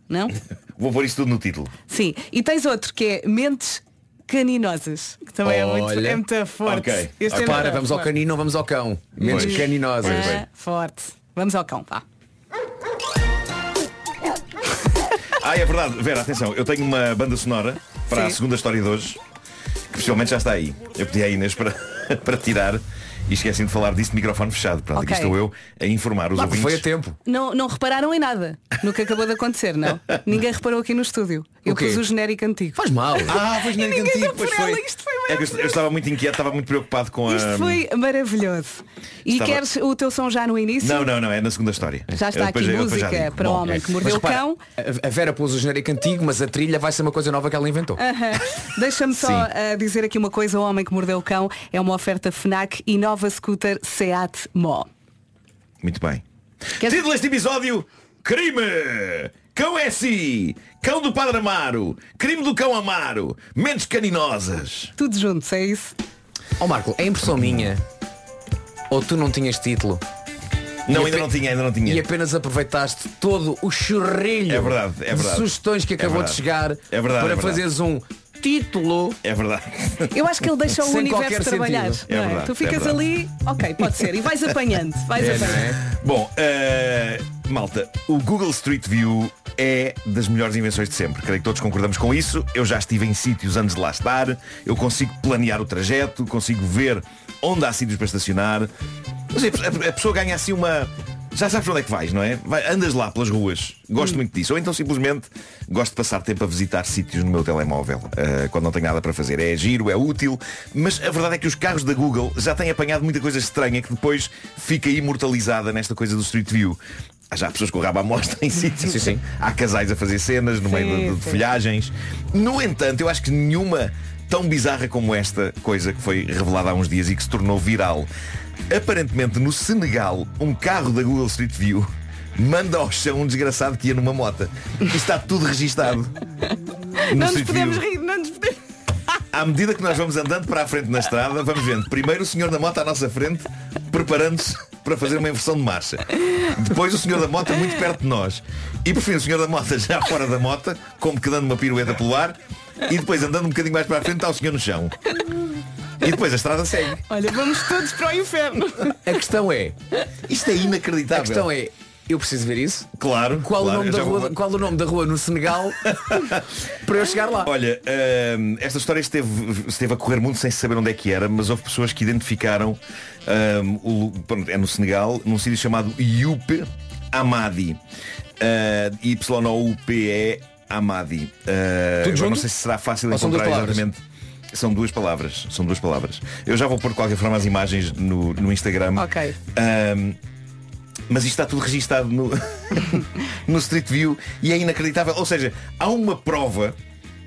Não? Vou pôr isso tudo no título. Sim. E tens outro que é mentes caninosas. Que também é muito, Olha. é muito forte. Ok. Este é Para, muito vamos ao forte. canino, vamos ao cão. Menos Pois. caninosas. Ah, forte. Vamos ao cão, vá. Ah, é verdade. Vera, atenção, eu tenho uma banda sonora para a Sim. segunda história de hoje, que possivelmente já está aí. Eu pedi à Inês para, para tirar e esqueci de falar disso de microfone fechado. Pronto, aqui Ok. estou eu a informar os Lá, ouvintes. foi a tempo. Não, não repararam em nada no que acabou de acontecer, não? Ninguém reparou aqui no estúdio. Eu O quê? pus o genérico antigo. Faz mal. Ah, foi genérico ninguém antigo, deu pois por foi. ela, isto foi É que eu, eu estava muito inquieto, estava muito preocupado com a. Isto foi maravilhoso. E Estava- queres o teu som já no início? Não, não, não, é na segunda história. Já está Eu aqui depois já música para o homem é. que mordeu Mas o cão. a- a Vera pôs o genérico antigo, mas a trilha vai ser uma coisa nova que ela inventou. Aham. Deixa-me só ah, dizer aqui uma coisa, o homem que mordeu o cão é uma oferta FNAC e nova scooter Seat Mó. Muito bem. Queres- Título deste episódio: Crime! Cão S! Cão do Padre Amaro! Crime do Cão Amaro! Mentes caninosas! Tudo juntos, é isso? Ó Marco, é impressão minha. Ou tu não tinhas título Não, E ainda não tinha, ainda não tinha. e apenas aproveitaste todo o churrilho É verdade, é de verdade. sugestões que É acabou verdade. de chegar É verdade, para é fazeres um título. É verdade. Eu acho que ele deixa o Sem universo trabalhar. sentido. É não verdade, Tu é ficas verdade. ali, ok, pode ser. E vais apanhando. Vais É, apanhando. é? Bom, eh, malta, o Google Street View é das melhores invenções de sempre. Creio que todos concordamos com isso. Eu já estive em sítios antes de lá estar. Eu consigo planear o trajeto, consigo ver onde há sítios para estacionar. Mas a, a pessoa ganha assim uma. Já sabes onde é que vais, não é? Vai- andas lá pelas ruas. Gosto muito disso. Ou então simplesmente gosto de passar tempo a visitar sítios no meu telemóvel. eh, quando não tenho nada para fazer. É giro, é útil. Mas a verdade é que os carros da Google já têm apanhado muita coisa estranha que depois fica imortalizada nesta coisa do Street View. Há já pessoas com o rabo à mostra em sítios. Sim, sim. Há casais a fazer cenas no Sim, meio de, de folhagens. No entanto, eu acho que nenhuma tão bizarra como esta coisa que foi revelada há uns dias e que se tornou viral. Aparentemente, no Senegal, um carro da Google Street View manda ao chão um desgraçado que ia numa mota. Isto está tudo registado. No Não nos Street podemos View. rir, não nos podemos. À medida que nós vamos andando para a frente na estrada, vamos vendo primeiro o senhor da moto à nossa frente, preparando-se para fazer uma inversão de marcha. Depois o senhor da moto muito perto de nós. E por fim o senhor da moto já fora da moto, como que dando uma pirueta pelo ar. E depois andando um bocadinho mais para a frente está o senhor no chão. E depois a estrada segue. Olha, vamos todos para o inferno. A questão é, Isto é a inacreditável. questão é, eu preciso ver isso. Claro. Qual, claro, o, nome da rua, vou- qual o nome da rua no Senegal para eu chegar lá? Olha, hum, esta história esteve, esteve a correr muito sem saber onde é que era, mas houve pessoas que identificaram hum, o, pronto, é no Senegal, num sítio chamado Yupe Amadi. Uh, Y-O-U-P-E Amadi. Uh, não sei se será fácil encontrar exatamente. São duas palavras. São duas palavras. Eu já vou pôr de qualquer forma as imagens no, no Instagram. Ok. Hum, mas isto está tudo registado no, no Street View e é inacreditável. Ou seja, há uma prova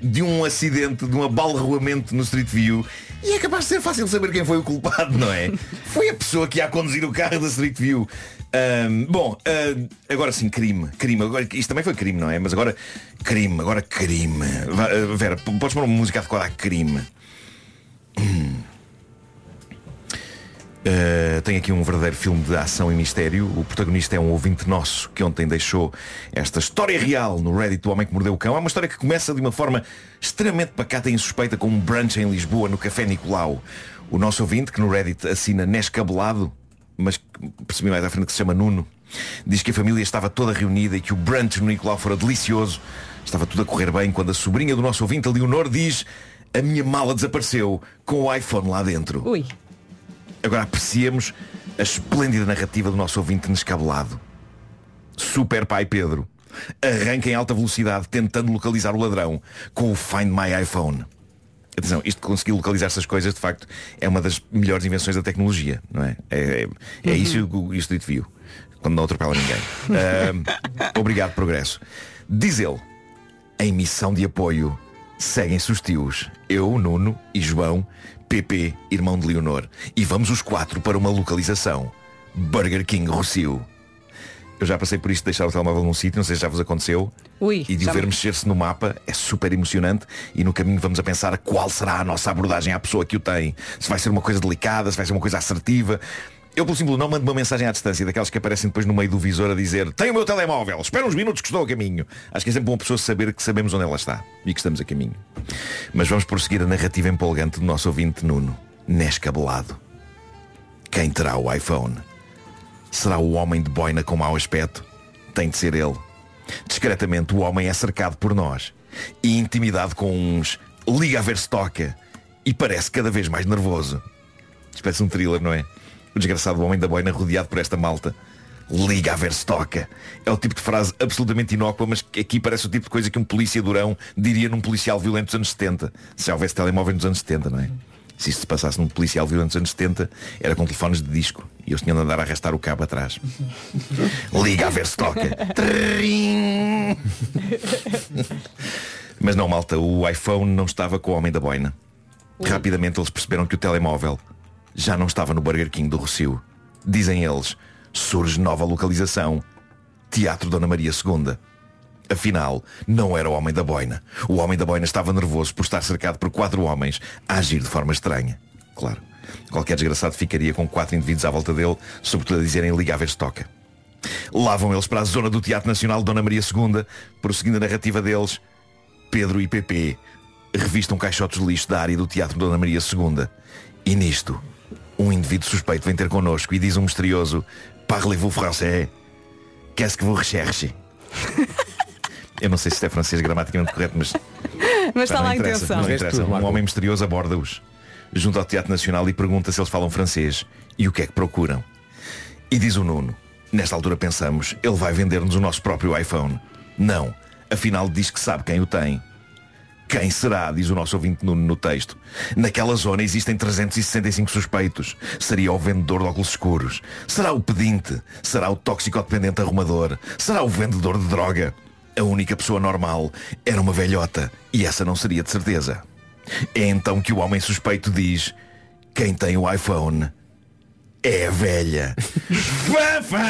de um acidente, de um abalroamento no Street View e é capaz de ser fácil saber quem foi o culpado, não é? Foi a pessoa que ia a conduzir o carro da Street View. Ahm, bom, ah, agora sim, crime. Crime. Agora, isto também foi crime, não é? Mas agora, crime, agora crime. Ah, Vera, podes pôr uma música adequada a crime. Uh, tem aqui um verdadeiro filme de ação e mistério. O protagonista é um ouvinte nosso que ontem deixou esta história real no Reddit do Homem que Mordeu o Cão. É uma história que começa de uma forma extremamente pacata e insuspeita com um brunch em Lisboa, no Café Nicolau. O nosso ouvinte, que no Reddit assina Nescabelado, mas percebi mais à frente que se chama Nuno, diz que a família estava toda reunida e que o brunch no Nicolau fora delicioso. Estava tudo a correr bem quando a sobrinha do nosso ouvinte, a Leonor, diz A minha mala desapareceu com o iPhone lá dentro. Ui. Agora apreciemos a esplêndida narrativa do nosso ouvinte descabelado. Super pai Pedro arranca em alta velocidade tentando localizar o ladrão com o Find My iPhone. Atenção, isto de conseguir localizar essas coisas de facto é uma das melhores invenções da tecnologia, não é? É, é, é isso que o Street View, quando não atropela ninguém. Ah, obrigado, progresso. Diz ele, em missão de apoio, seguem-se os tios, eu, Nuno e João, PP, irmão de Leonor, e vamos os quatro para uma localização. Burger King Rocio. Eu já passei por isto de deixar o telemóvel num sítio, não sei se já vos aconteceu. Ui, e de o ver me- mexer-se no mapa é super emocionante e no caminho vamos a pensar qual será a nossa abordagem à pessoa que o tem. Se vai ser uma coisa delicada, se vai ser uma coisa assertiva. Eu, pelo simples não mando uma mensagem à distância, daquelas que aparecem depois no meio do visor a dizer Tem o meu telemóvel, espera uns minutos que estou a caminho. Acho que é sempre uma pessoa saber que sabemos onde ela está e que estamos a caminho. Mas vamos prosseguir a narrativa empolgante do nosso ouvinte Nuno, Nescabelado. Quem terá o iPhone? Será o homem de boina com mau aspecto? Tem de ser ele. Discretamente o homem é cercado por nós e intimidado com uns liga a ver se toca e parece cada vez mais nervoso. Parece um thriller, não é? O desgraçado homem da boina rodeado por esta malta. Liga a ver se toca. É o tipo de frase absolutamente inócua, mas que aqui parece o tipo de coisa que um polícia durão diria num policial violento dos anos 70. Se já houvesse telemóveis nos anos 70, não é? Se isto se passasse num policial violento dos anos 70, era com telefones de disco. E eles tinham de andar a arrastar o cabo atrás. Liga a ver se toca. Mas não, malta, o iPhone não estava com o homem da boina. Rapidamente eles perceberam que o telemóvel já não estava no Burger King do Rocio. Dizem eles, surge nova localização. Teatro Dona Maria II. Afinal, não era o homem da boina. O homem da boina estava nervoso por estar cercado por quatro homens a agir de forma estranha. Claro, qualquer desgraçado ficaria com quatro indivíduos à volta dele, sobretudo a dizerem ver se toca. Lá vão eles para a zona do Teatro Nacional de Dona Maria II, prosseguindo a narrativa deles. Pedro e PP revistam caixotes de lixo da área do Teatro Dona Maria II. E nisto, um indivíduo suspeito vem ter connosco e diz um misterioso Parlez-vous français? Qu'est-ce que vous recherchez? Eu não sei se isto é francês gramaticamente correto, mas Mas está lá a intenção. não interessa. tudo, Um homem misterioso aborda-os junto ao Teatro Nacional e pergunta se eles falam francês e o que é que procuram. E diz o Nuno, nesta altura pensamos, ele vai vender-nos o nosso próprio iPhone. Não, afinal diz que sabe quem o tem. Quem será, diz o nosso ouvinte Nuno no texto. Naquela zona existem 365 suspeitos. Seria o vendedor de óculos escuros. Será o pedinte. Será o toxicodependente arrumador. Será o vendedor de droga. A única pessoa normal era uma velhota. E essa não seria de certeza. É então que o homem suspeito diz Quem tem o iPhone é a velha. Fafã!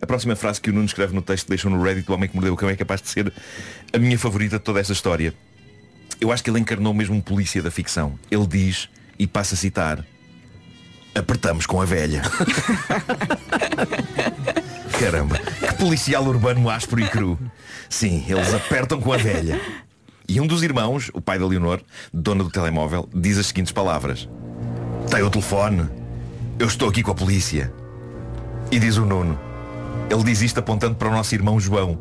A próxima frase que o Nuno escreve no texto que deixou no Reddit do Homem que Mordeu o Cão é capaz de ser a minha favorita de toda esta história. Eu acho que ele encarnou mesmo um polícia da ficção. Ele diz, e passa a citar, apertamos com a velha. Caramba, que policial urbano áspero e cru. Sim, eles apertam com a velha. E um dos irmãos, o pai da Leonor, dona do telemóvel, diz as seguintes palavras. Tem o telefone. Eu estou aqui com a polícia. E diz o Nuno. Ele diz isto apontando para o nosso irmão João.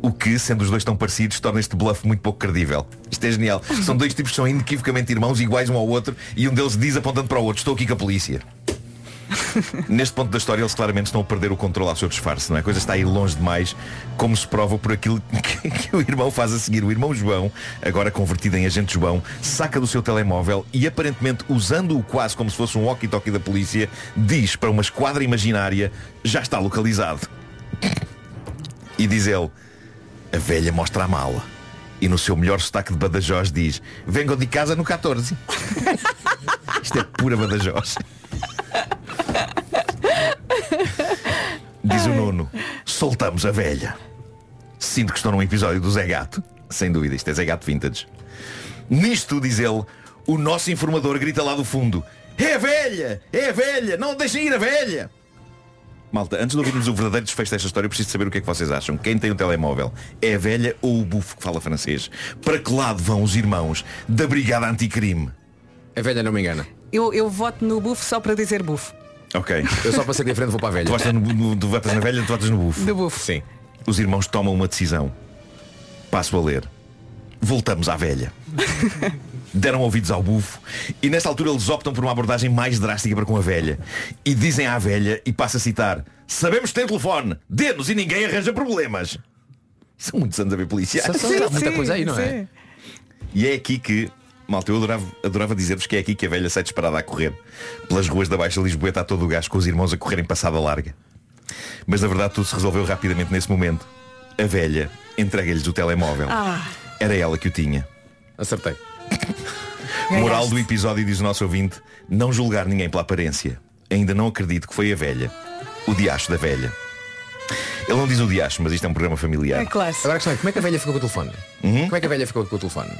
O que, sendo os dois tão parecidos, torna este bluff muito pouco credível. Isto é genial. São dois tipos que são inequivocamente irmãos, iguais um ao outro, e um deles diz apontando para o outro, estou aqui com a polícia. Neste ponto da história eles claramente estão a perder o controle ao seu disfarce, não é? A coisa está a ir longe demais, como se prova por aquilo que, que o irmão faz a seguir. O irmão João, agora convertido em agente João, saca do seu telemóvel e aparentemente usando-o quase como se fosse um walkie-talkie da polícia, diz para uma esquadra imaginária, já está localizado. E diz ele, a velha mostra a mala. E no seu melhor sotaque de Badajoz diz, vengo de casa no 14. Isto é pura Badajoz. Diz o Nuno, soltamos a velha. Sinto que estou num episódio do Zé Gato. Sem dúvida, isto é Zé Gato Vintage. Nisto, diz ele, o nosso informador grita lá do fundo, é a velha! É a velha! Não deixem ir a velha! Malta, antes de ouvirmos o verdadeiro desfecho desta história, eu preciso saber o que é que vocês acham. Quem tem o telemóvel? É a velha ou o bufo que fala francês? Para que lado vão os irmãos da Brigada Anticrime? A velha não me engana. Eu, eu voto no buff só para dizer buff. Ok. Eu só para ser diferente vou para a velha. Tu, votas no, no, tu votas na velha, tu votas no bufo. Do bufo. Sim. Os irmãos tomam uma decisão. Passo a ler. voltamos à velha. Deram ouvidos ao bufo e nesta altura eles optam por uma abordagem mais drástica para com a velha. E dizem à velha, e passo a citar, sabemos que tem telefone, dê-nos e ninguém arranja problemas. São muitos anos a ver policiais. Só- há muita coisa aí, não é? E é aqui que, malta, eu adorava, adorava dizer-vos que é aqui que a velha sai disparada a correr pelas ruas da Baixa Lisboeta a todo o gás com os irmãos a correrem passada larga. Mas na verdade tudo se resolveu rapidamente nesse momento. A velha entrega-lhes o telemóvel. Ah. Era ela que o tinha. Acertei. Moral do episódio diz o nosso ouvinte, não julgar ninguém pela aparência. Ainda não acredito que foi a velha. O diacho da velha. Ele não diz o diacho, mas isto é um programa familiar. É claro. Agora a questão é, como é que a velha ficou com o telefone? Como é que a velha ficou com o telefone?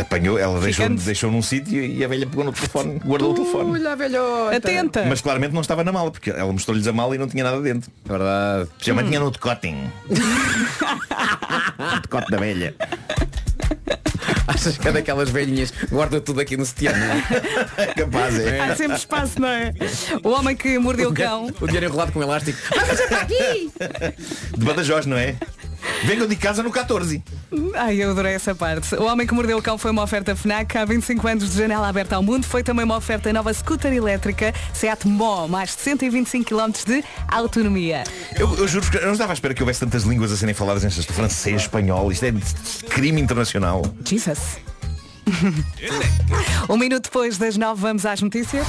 Apanhou, ela deixou, Ficando- deixou num sítio e a velha pegou no telefone, guardou o telefone. Olha a velhota. Atenta. Mas claramente não estava na mala, porque ela mostrou-lhes a mala e não tinha nada dentro. É verdade. Já tinha no decotinho. o decote da velha. Achas que é daquelas velhinhas guarda tudo aqui no não é? Capaz, é. Há sempre espaço, não é? O homem que mordeu o cão. O dinheiro enrolado com elástico. De Badajoz, não é? Venham de casa no 14. Ai, eu adorei essa parte. O Homem que Mordeu o Cão foi uma oferta FNAC há 25 anos de janela aberta ao mundo. Foi também uma oferta nova scooter elétrica Seat Mó, mais de 125 km de autonomia. Eu, eu juro que eu não estava à espera que houvesse tantas línguas a serem faladas neste francês, espanhol. Isto é crime internacional. Jesus. um minuto depois das nove vamos às notícias.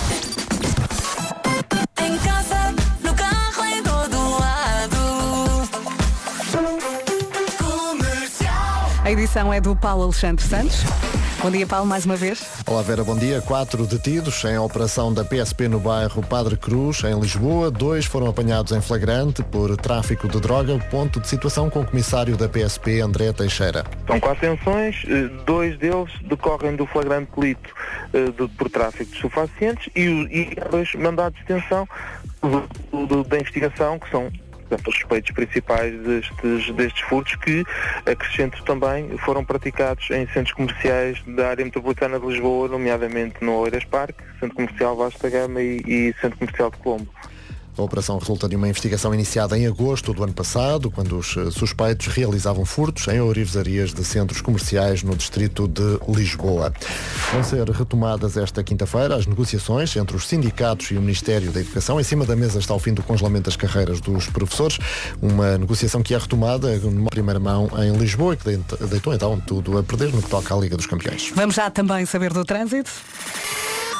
Em casa, A edição é do Paulo Alexandre Santos. Bom dia, Paulo, mais uma vez. Olá Vera, bom dia. Quatro detidos em operação da PSP no bairro Padre Cruz, em Lisboa. Dois foram apanhados em flagrante por tráfico de droga. Ponto de situação com o comissário da PSP, André Teixeira. São quatro atenções, eh, dois deles decorrem do flagrante delito eh, de- por tráfico de estupefacientes e, e dois mandados de detenção da investigação, que são portanto, os suspeitos principais destes, destes furtos que, acrescento também, foram praticados em centros comerciais da área metropolitana de Lisboa, nomeadamente no Oeiras Parque, Centro Comercial Vasta Gama e, e Centro Comercial de Colombo. A operação resulta de uma investigação iniciada em agosto do ano passado, quando os eh, suspeitos realizavam furtos em ourivesarias de centros comerciais no distrito de Lisboa. Vão ser retomadas esta quinta-feira as negociações entre os sindicatos e o Ministério da Educação. Em cima da mesa está o fim do congelamento das carreiras dos professores, uma negociação que é retomada numa primeira mão em Lisboa e que deit- deitou então tudo a perder no que toca à Liga dos Campeões. Vamos já também saber do trânsito.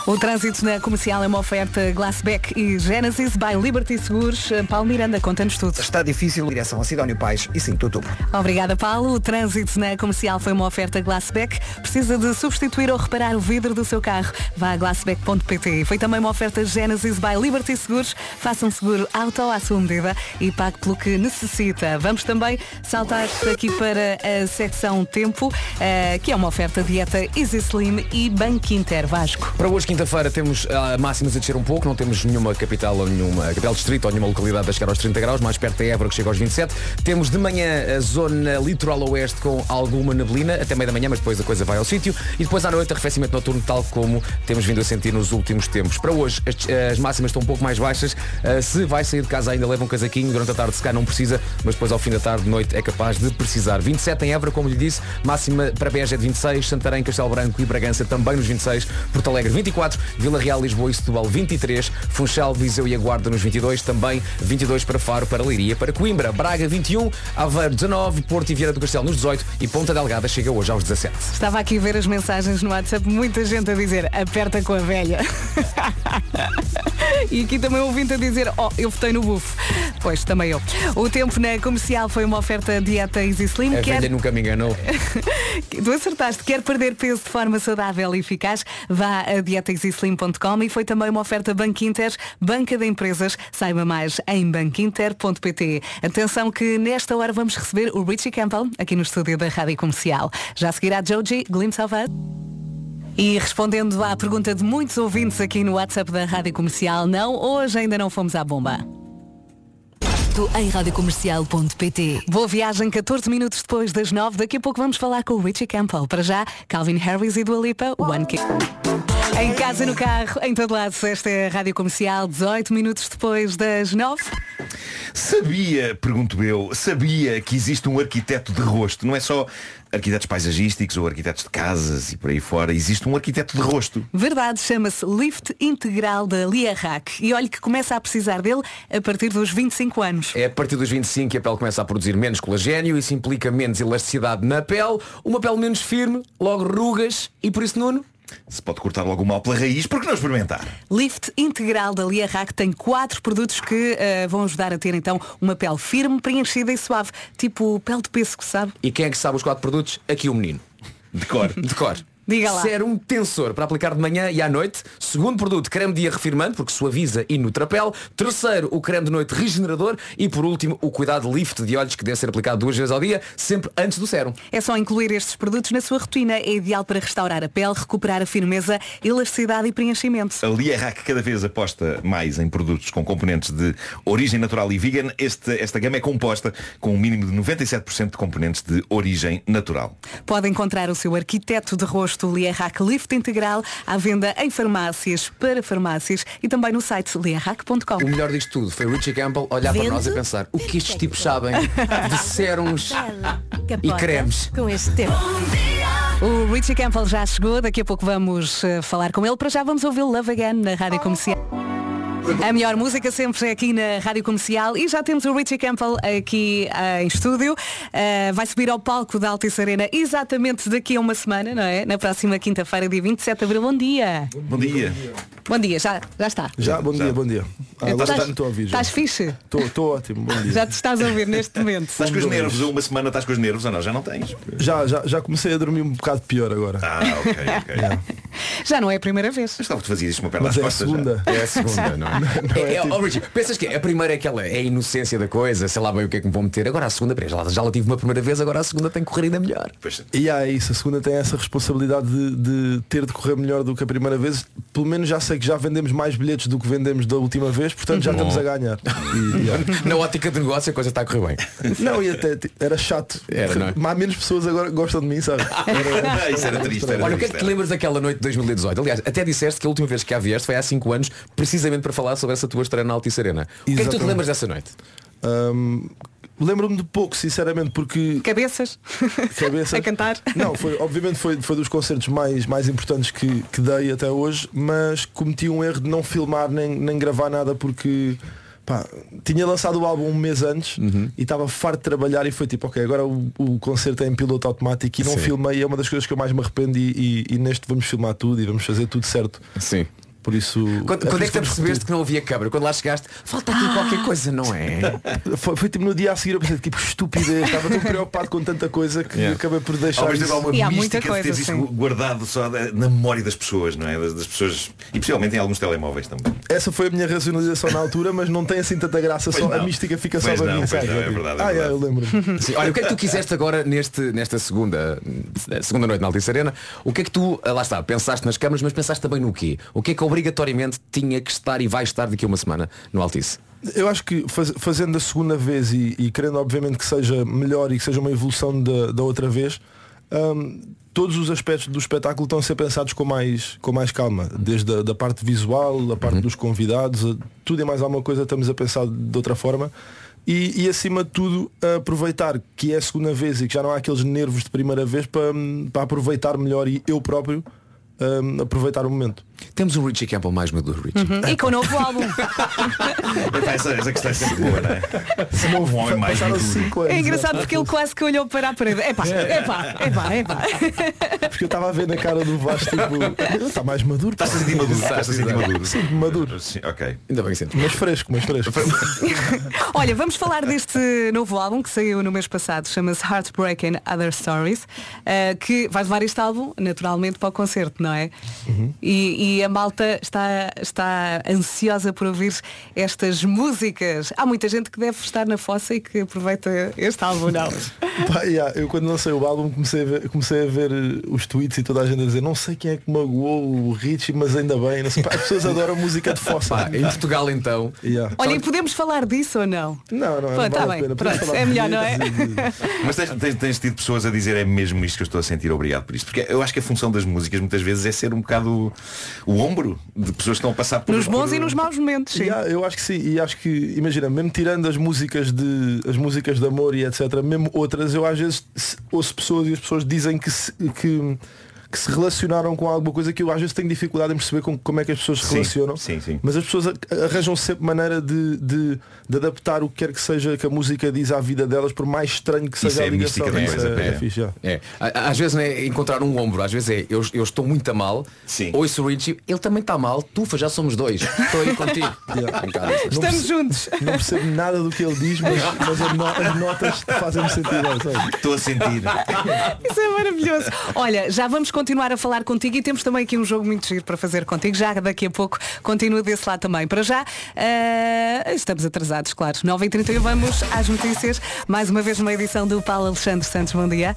O trânsito na comercial é uma oferta Glassback e Genesis by Liberty Seguros. Paulo Miranda, conta-nos tudo. Está difícil direção a Sidónio Pais e sim, tudo. Obrigada, Paulo. O trânsito na comercial foi uma oferta Glassback. Precisa de substituir ou reparar o vidro do seu carro? Vá a glassback.pt. Foi também uma oferta Genesis by Liberty Seguros. Faça um seguro auto à sua medida e pague pelo que necessita. Vamos também saltar aqui para a secção Tempo, eh, que é uma oferta dieta Easy Slim e Banco Inter Vasco. Para hoje, quinta-feira, temos ah, máximas a descer um pouco, não temos nenhuma capital ou nenhuma capital distrito ou nenhuma localidade a chegar aos 30 graus, mais perto é Évora que chega aos 27. Temos de manhã a zona litoral oeste com alguma neblina, até meio da manhã, mas depois a coisa vai ao sítio. E depois à noite arrefecimento noturno, tal como temos vindo a sentir nos últimos tempos. Para hoje, as, as máximas estão um pouco mais baixas. Ah, se vai sair de casa ainda leva um casaquinho, durante a tarde se cá não precisa, mas depois ao fim da tarde, de noite, é capaz de precisar. 27 em Évora, como lhe disse, máxima para Beja é de 26, Santarém, Castelo Branco e Bragança também nos 26, Porto Alegre 24, Vila Real, Lisboa e Setúbal 23, Funchal, Viseu e a Guarda nos 22, também 22 para Faro, para Leiria, para Coimbra, Braga 21, Aveiro 19, Porto e Vieira do Castelo nos 18 e Ponta Delgada chega hoje aos 17. Estava aqui a ver as mensagens no WhatsApp, muita gente a dizer aperta com a velha. e aqui também ouvinte a dizer, oh, eu votei no bufo. Pois, também eu. O tempo na comercial foi uma oferta dieta Easy Slim. A Quer... velha nunca me enganou. Tu acertaste, quer perder peso de forma saudável e eficaz? Vá a dietaexislim.com e foi também uma oferta Banco Inter, banca de empresas. Saiba mais em banquinter.pt. Atenção que nesta hora vamos receber o Richie Campbell aqui no estúdio da Rádio Comercial. Já seguirá Joji, Glimpse of Us. E respondendo à pergunta de muitos ouvintes aqui no WhatsApp da Rádio Comercial, não, hoje ainda não fomos à bomba. Em radiocomercial.pt Boa viagem, 14 minutos depois das 9. Daqui a pouco vamos falar com o Richie Campbell. Para já, Calvin Harris e Dua Lipa, One Kick. Em casa, no carro, em todo lado, esta é a Rádio Comercial, 18 minutos depois das 9. Sabia, pergunto eu, sabia que existe um arquiteto de rosto, não é só arquitetos paisagísticos ou arquitetos de casas e por aí fora, existe um arquiteto de rosto. Verdade, chama-se Lift Integral da Liarrac. E olhe que começa a precisar dele a partir dos 25 anos. É a partir dos 25 que a pele começa a produzir menos colagênio, isso implica menos elasticidade na pele, uma pele menos firme, logo rugas e por isso, Nuno, Se pode cortar logo o mal pela raiz, por que não experimentar? Lift Integral da Liarrac tem quatro produtos que eh, vão ajudar a ter então uma pele firme, preenchida e suave, tipo pele de pêssego, sabe? E quem é que sabe os quatro produtos? Aqui o menino. De cor. De cor. Diga lá. Serum tensor para aplicar de manhã e à noite. Segundo produto, creme dia reafirmante, porque suaviza e nutre a pele. Terceiro, o creme de noite regenerador. E por último, o cuidado lift de olhos que deve ser aplicado duas vezes ao dia, sempre antes do sérum. É só incluir estes produtos na sua rotina. É ideal para restaurar a pele, recuperar a firmeza, elasticidade e preenchimento. A Lierac cada vez aposta mais em produtos com componentes de origem natural e vegan. Este- esta gama é composta com um mínimo de 97% de componentes de origem natural. Pode encontrar o seu arquiteto de rosto Liarrac Lift Integral à venda em farmácias, para farmácias e também no site liarrac.com. O melhor disto tudo foi o Richie Campbell olhar para nós e pensar o que estes tipos sabem de sérums e cremes. Com este tempo. O Richie Campbell já chegou, daqui a pouco vamos eh, falar com ele. Para já vamos ouvir Love Again na Rádio Comercial. A melhor música sempre é aqui na Rádio Comercial e já temos o Richie Campbell aqui eh, em estúdio. Eh, vai subir ao palco da Altice Arena exatamente daqui a uma semana, não é? Na próxima quinta-feira, dia 27 de abril. Bom dia. Bom dia. Bom dia, já, já está. Já, bom dia, bom dia. Ah, agora estás- já estou a ouvir. já. Estás fixe? Estou estou ótimo, bom dia. Já te estás a ouvir neste momento. Estás com os nervos, uma semana estás com os nervos ou não? Já não tens? Já, já, já comecei a dormir um bocado pior agora. Ah, ok, ok. Já não é a primeira vez. Mas estava tu fazias isto uma perna Mas às é a segunda. já. É a segunda, não é? é, é, oh, Richie, pensas que a primeira é aquela é a inocência da coisa, sei lá bem o que é que me vão meter. Agora a segunda, já, lá- já lá tive uma primeira vez, agora a segunda tem que correr ainda melhor. Pois, E há isso, a segunda tem essa responsabilidade de, de ter de correr melhor do que a primeira vez. Pelo menos já sei que já vendemos mais bilhetes do que vendemos da última vez, portanto já Bom. estamos a ganhar. E. Na ótica de negócio a coisa está a correr bem. Não, e até era chato. Era, não é? Mas há menos pessoas agora que gostam de mim, sabe? Era- isso era triste, era Olha, o que é que triste, te lembras daquela noite 2018? Aliás, até disseste que a última vez que cá vieste foi há 5 anos, precisamente para falar sobre essa tua estreia na Altice Arena. O que é que tu te Exatamente. lembras dessa noite? Hum, Lembro-me de pouco, sinceramente, porque Cabeças. cabeças. a cantar. Não, foi, obviamente foi, foi dos concertos mais, mais importantes que, que dei até hoje, mas cometi um erro de não filmar nem, nem gravar nada porque pá, tinha lançado o álbum um mês antes e estava farto de trabalhar e foi tipo, ok, agora o, o concerto é em piloto automático e não Sim. filmei, é uma das coisas que eu mais me arrependo e, e- e neste vamos filmar tudo e vamos fazer tudo certo. Sim. Por isso. Quando, é quando é que te percebeste que não havia câmara? Quando lá chegaste, falta aqui qualquer coisa, não é? Foi, foi tipo no dia a seguir eu pensei tipo estupidez, estava tão preocupado com tanta coisa que Yeah. acabei por deixar. Talvez isso. alguma E há muita mística de coisa, teres isso guardado só da- na memória das pessoas, não é? Das, das pessoas. E possivelmente em alguns telemóveis também. Essa foi a minha racionalização na altura, mas não tem assim tanta graça, Pois só, a mística fica Pois só para mim, sabe? não, é verdade, é ah, verdade. eu lembro. Sim, olha, o que é que tu quiseste agora neste, nesta segunda, segunda noite na Altice Arena? O que é que tu, ah, lá está, pensaste nas câmaras, mas pensaste também no quê? O que é que obrigatoriamente tinha que estar e vai estar daqui a uma semana no Altice? Eu acho que faz- fazendo a segunda vez e, e querendo obviamente que seja melhor e que seja uma evolução da, da outra vez, hum, todos os aspectos do espetáculo estão a ser pensados com mais, com mais calma. Desde a da parte visual, a parte dos convidados, a- tudo e mais alguma coisa estamos a pensar de outra forma. E, e, acima de tudo aproveitar que é a segunda vez e que já não há aqueles nervos de primeira vez para, para aproveitar melhor e eu próprio hum, aproveitar o momento. Temos um Richie Campbell mais maduro, Richie. Uhum. E com o novo álbum. Essa, essa questão é sempre boa, não é? Um homem mais maduro. É engraçado porque ele quase que olhou para a parede. Epá, epá, epá, epá. Porque eu estava a ver na cara do Vasco tipo, está mais maduro. Estás a sentir maduro. Estás a sentir maduro. Sim, maduro. Sim, ok. Ainda bem que sim. Mas fresco, mas fresco. Olha, vamos falar deste novo álbum que saiu no mês passado, chama-se Heartbreak and Other Stories, eh, que vais levar este álbum naturalmente para o concerto, não é? E, e a malta está, está ansiosa por ouvir estas músicas. Há muita gente que deve estar na fossa e que aproveita este álbum, não? Pá, yeah, eu quando lancei o álbum comecei a, ver, comecei a ver eh, os tweets e toda a gente a dizer não sei quem é que magoou o Richie, mas ainda bem. Não sei, pá, as pessoas adoram música de fossa. Pá, em Portugal então. Yeah. Olha, e podemos falar disso ou não? Não, não, Pô, não tá vale a bem, pena. Podemos pronto, é melhor, não é? e Mas tens, tens- tens tido pessoas a dizer é mesmo isto que eu estou a sentir, obrigado por isto. Porque eu acho que a função das músicas muitas vezes é ser um bocado o ombro de pessoas que estão a passar por Nos bons por- e nos maus momentos, sim. Eu acho que sim, e acho que, imagina, mesmo tirando as músicas de as músicas de amor e etc, mesmo outras, eu às vezes ouço pessoas e as pessoas dizem que que, que se relacionaram com alguma coisa que eu às vezes tenho dificuldade em perceber com, como é que as pessoas se Sim, relacionam. sim, sim. Mas as pessoas arranjam sempre maneira de, de, de adaptar o que quer que seja que a música diz à vida delas, por mais estranho que Isso seja é a mística ligação. da Isso é, é. é fixe. É. Às vezes não é encontrar um ombro, às vezes é eu, eu estou muito a mal, ouço o Richie, ele também está mal, tufa, já somos dois. Estou aí contigo. Isso. Estamos juntos. Não percebo nada do que ele diz, mas, mas as, no- as notas fazem-me sentido. sabe? Estou a sentir. Isso é maravilhoso. Olha, já vamos continuar a falar contigo e temos também aqui um jogo muito giro para fazer contigo. Já daqui a pouco continua desse lado também. Para já, eh, estamos atrasados, claro. 9h31 vamos às notícias. Mais uma vez numa edição do Paulo Alexandre Santos. Bom dia.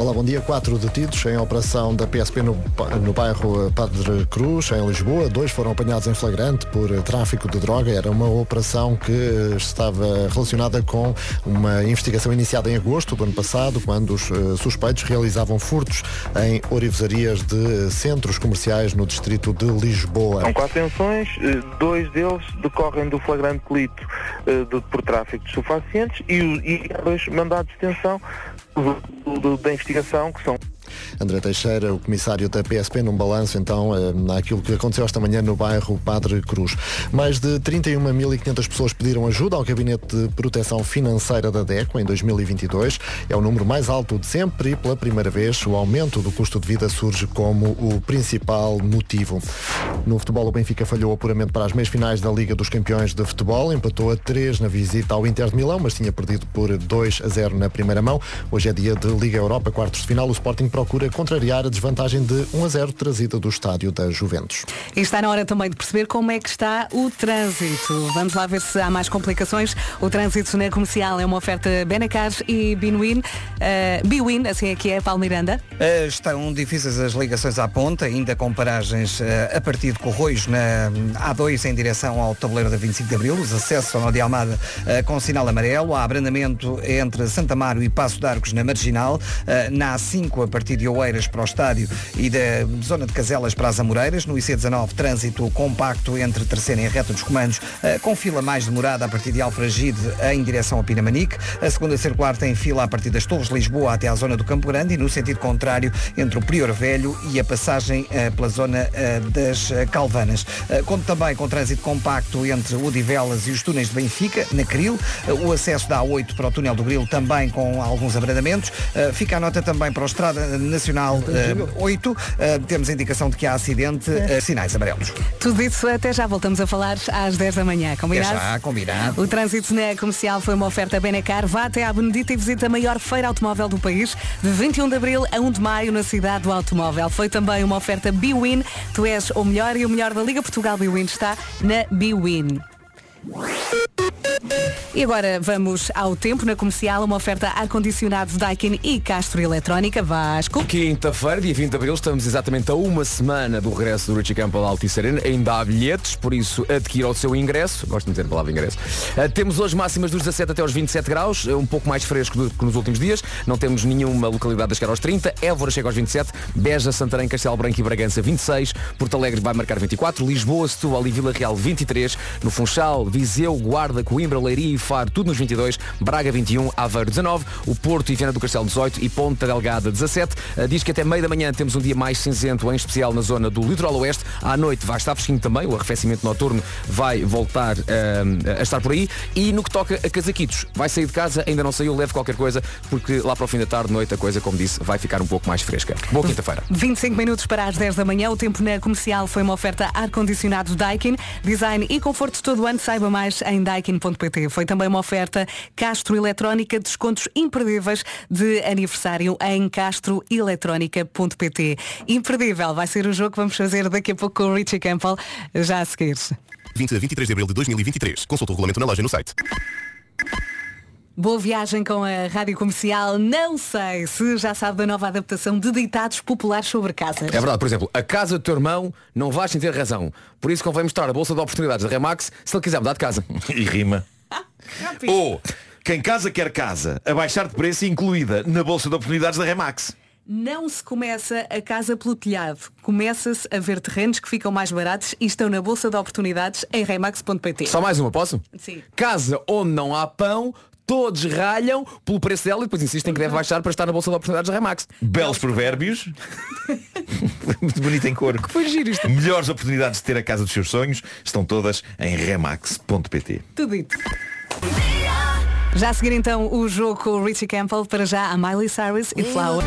Olá, bom dia. Quatro detidos em operação da PSP no, no bairro eh, Padre Cruz, em Lisboa. Dois foram apanhados em flagrante por eh, tráfico de droga. Era uma operação que eh, estava relacionada com uma investigação iniciada em agosto do ano passado, quando os suspeitos realizavam furtos em orivesarias de centros comerciais no distrito de Lisboa. São quatro atenções, eh, dois deles decorrem do flagrante delito de- por tráfico de estupefacientes e, e dois mandados de detenção do- do- da investigação que são André Teixeira, o comissário da PSP, num balanço então eh, naquilo que aconteceu esta manhã no bairro Padre Cruz. Mais de 31.500 pessoas pediram ajuda ao Gabinete de Proteção Financeira da DECO em 2022. É o número mais alto de sempre e pela primeira vez o aumento do custo de vida surge como o principal motivo. No futebol, o Benfica falhou apuramento para as meias finais da Liga dos Campeões de Futebol, empatou a 3 na visita ao Inter de Milão, mas tinha perdido por 2 a 0 na primeira mão. Hoje é dia de Liga Europa, quartos de final. O Sporting procura contrariar a desvantagem de 1 a 0 trazida do estádio da Juventus. E está na hora também de perceber como é que está o trânsito. Vamos lá ver se há mais complicações. O trânsito na comercial é uma oferta Benacar e Binwin. Uh, Biwin, assim é que é, Paulo Miranda. Eh, Estão difíceis as ligações à ponta, ainda com paragens eh, a partir de Corroios na A2 em direção ao tabuleiro da 25 de Abril, os acessos ao Nó de Almada eh, com sinal amarelo, há abrandamento entre Santa Amaro e Passo de Arcos na Marginal, eh, na A5 a partir de Oeiras para o estádio e da zona de Caselas para as Amoreiras, no IC19 trânsito compacto entre Terceira e reta dos comandos, eh, com fila mais demorada a partir de Alfragide em direção a Pinamanique, a segunda circular tem fila a partir das Torres de Lisboa até à zona do Campo Grande e no sentido contrário entre o Prior Velho e a passagem eh, pela zona eh, das Calvanas. Conto também com trânsito compacto entre Odivelas e os túneis de Benfica, na Cril. O acesso da A8 para o túnel do Grilo também com alguns abrandamentos. Fica a nota também para a Estrada Nacional eh, 8. Eh, Temos a indicação de que há acidente, eh, sinais amarelos. Tudo isso até já voltamos a falar às 10 da manhã. Combinado? É já, combinado. O trânsito na comercial foi uma oferta Benacar. Vá até à Benedita e visita a maior feira automóvel do país, de 21 de abril a 1 de maio na cidade do automóvel. Foi também uma oferta Biwin. Tu és o melhor e o melhor da Liga Portugal Biwin está na Biwin. E agora vamos ao tempo na comercial, uma oferta ar-condicionado Daikin e Castro Eletrónica. Vasco. Quinta-feira, dia 20 de Abril, estamos exatamente a uma semana do regresso do Richie Campbell ao Arena. Ainda há bilhetes, por isso adquira o seu ingresso. Gosto de dizer a palavra ingresso. Uh, temos hoje máximas dos 17 até aos 27 graus, uh, um pouco mais fresco do que nos últimos dias. Não temos nenhuma localidade a chegar aos 30. Évora chega aos 27. Beja, Santarém, Castelo Branco e Bragança 26. Porto Alegre vai marcar 24. Lisboa, Setúbal e Vila Real 23. No Funchal, Viseu, Guarda, Coimbra, Leiria e Faro, tudo nos 22. Braga 21, Aveiro 19. O Porto e Viana do Castelo 18 e Ponta Delgada 17. Uh, diz que até meio da manhã temos um dia mais cinzento, em especial na zona do litoral oeste. À noite vai estar fresquinho também. O arrefecimento noturno vai voltar uh, a estar por aí. E no que toca a casaquitos, vai sair de casa, ainda não saiu, leve qualquer coisa, porque lá para o fim da tarde, noite, a coisa, como disse, vai ficar um pouco mais fresca. Boa quinta-feira. 25 minutos para as 10 da manhã. O tempo na comercial foi uma oferta ar-condicionado Daikin. Design e conforto todo ano. Saiba mais em daikin.pt. Foi também uma oferta Castro Eletrónica. Descontos imperdíveis de aniversário em castroeletrónica.pt. Imperdível. Vai ser o jogo que vamos fazer daqui a pouco com o Richie Campbell. Já a seguir. 20 a 23 de abril de 2023. Consulta o regulamento na loja no site. Boa viagem com a Rádio Comercial. Não sei se já sabe da nova adaptação de ditados populares sobre casas. É verdade, por exemplo, a casa do teu irmão não vais sem ter razão. Por isso convém mostrar a bolsa de oportunidades da Remax se ele quiser mudar de casa. E rima. Ou, quem casa quer casa, a baixar de preço incluída na bolsa de oportunidades da Remax. Não se começa a casa pelo telhado. Começa-se a ver terrenos que ficam mais baratos e estão na Bolsa de Oportunidades em remax.pt. Só mais uma, posso? Sim. Casa onde não há pão, todos ralham pelo preço dela e depois insistem que deve baixar para estar na Bolsa de Oportunidades da Remax. Belos provérbios. Muito bonito em cor. Foi giro isto. Melhores oportunidades de ter a casa dos seus sonhos estão todas em remax.pt. Tudo dito. Já a seguir então o jogo com o Richie Campbell, para já a Miley Cyrus e Flower.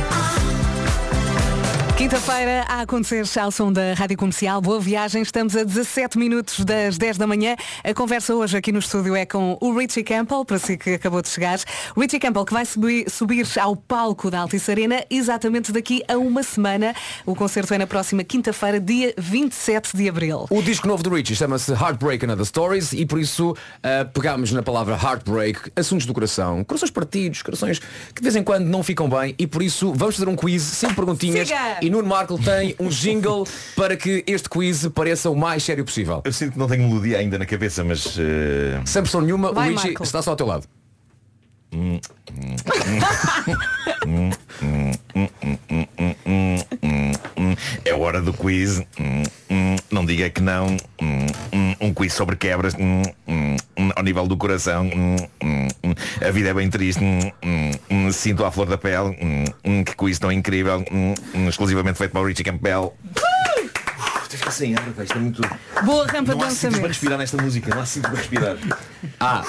Quinta-feira a acontecer ao som da Rádio Comercial. Boa viagem, estamos a 17 minutos das 10 da manhã. A conversa hoje aqui no estúdio é com o Richie Campbell, para si que acabou de chegar. Richie Campbell que vai subir, subir ao palco da Altice Arena exatamente daqui a uma semana. O concerto é na próxima quinta-feira, dia 27 de abril. O disco novo do Richie chama-se Heartbreak and Other Stories e por isso ah, pegámos na palavra Heartbreak assuntos do coração, corações partidos, corações que de vez em quando não ficam bem e por isso vamos fazer um quiz, cinco perguntinhas Siga! E Nuno Marco tem um jingle para que este quiz pareça o mais sério possível. Eu sinto que não tenho melodia ainda na cabeça, mas. eh, Sem pressão nenhuma, Vai, o Marco. está só ao teu lado. É hora do quiz. Hum, hum, Não diga que não. Hum, hum, Um quiz sobre quebras. Hum, Ao nível do coração. Hum, hum, hum. A vida é bem triste. Hum, hum, hum. Sinto à flor da pele. Hum, hum. Que quiz tão incrível. Hum, hum. Exclusivamente feito para o Richie Campbell. Sem ar, isto é muito. Boa rampa de Não há sítios para lançamento. respirar nesta música. Não há sítios para respirar. Ah,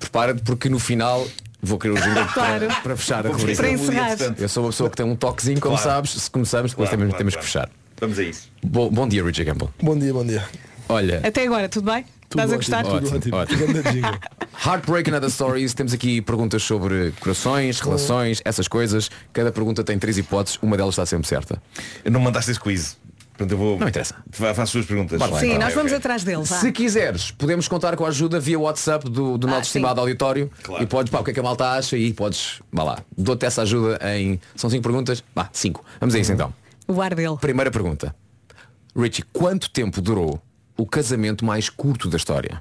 prepara-te porque no final vou querer o jingle Claro. para, para fechar a rubrica. Para encerrar. Eu sou uma pessoa que tem um toquezinho, como Claro. sabes, se começamos, depois Claro, temos, claro, temos claro. que fechar. Vamos a isso. Bom, bom dia, Richie Campbell. Bom dia, bom dia. Olha, Até agora, tudo bem? Tudo Estás a gostar? Ótimo, ótimo. ótimo. Heartbreak and Other Stories, temos aqui perguntas sobre corações, relações, essas coisas. Cada pergunta tem três hipóteses, uma delas está sempre certa. Não mandaste esse quiz. Portanto, eu vou... Não interessa. Fa- Faço as suas perguntas. Sim, então. nós ah, vamos atrás deles. Se quiseres, podemos contar com a ajuda via WhatsApp do, do ah, nosso sim. estimado auditório. Claro. E podes, pá, o que é que a malta acha? E podes, vá lá, dou-te essa ajuda em... São cinco perguntas? Vá, cinco. Vamos a isso uhum. então. O ar dele. Primeira pergunta. Richie, quanto tempo durou o casamento mais curto da história?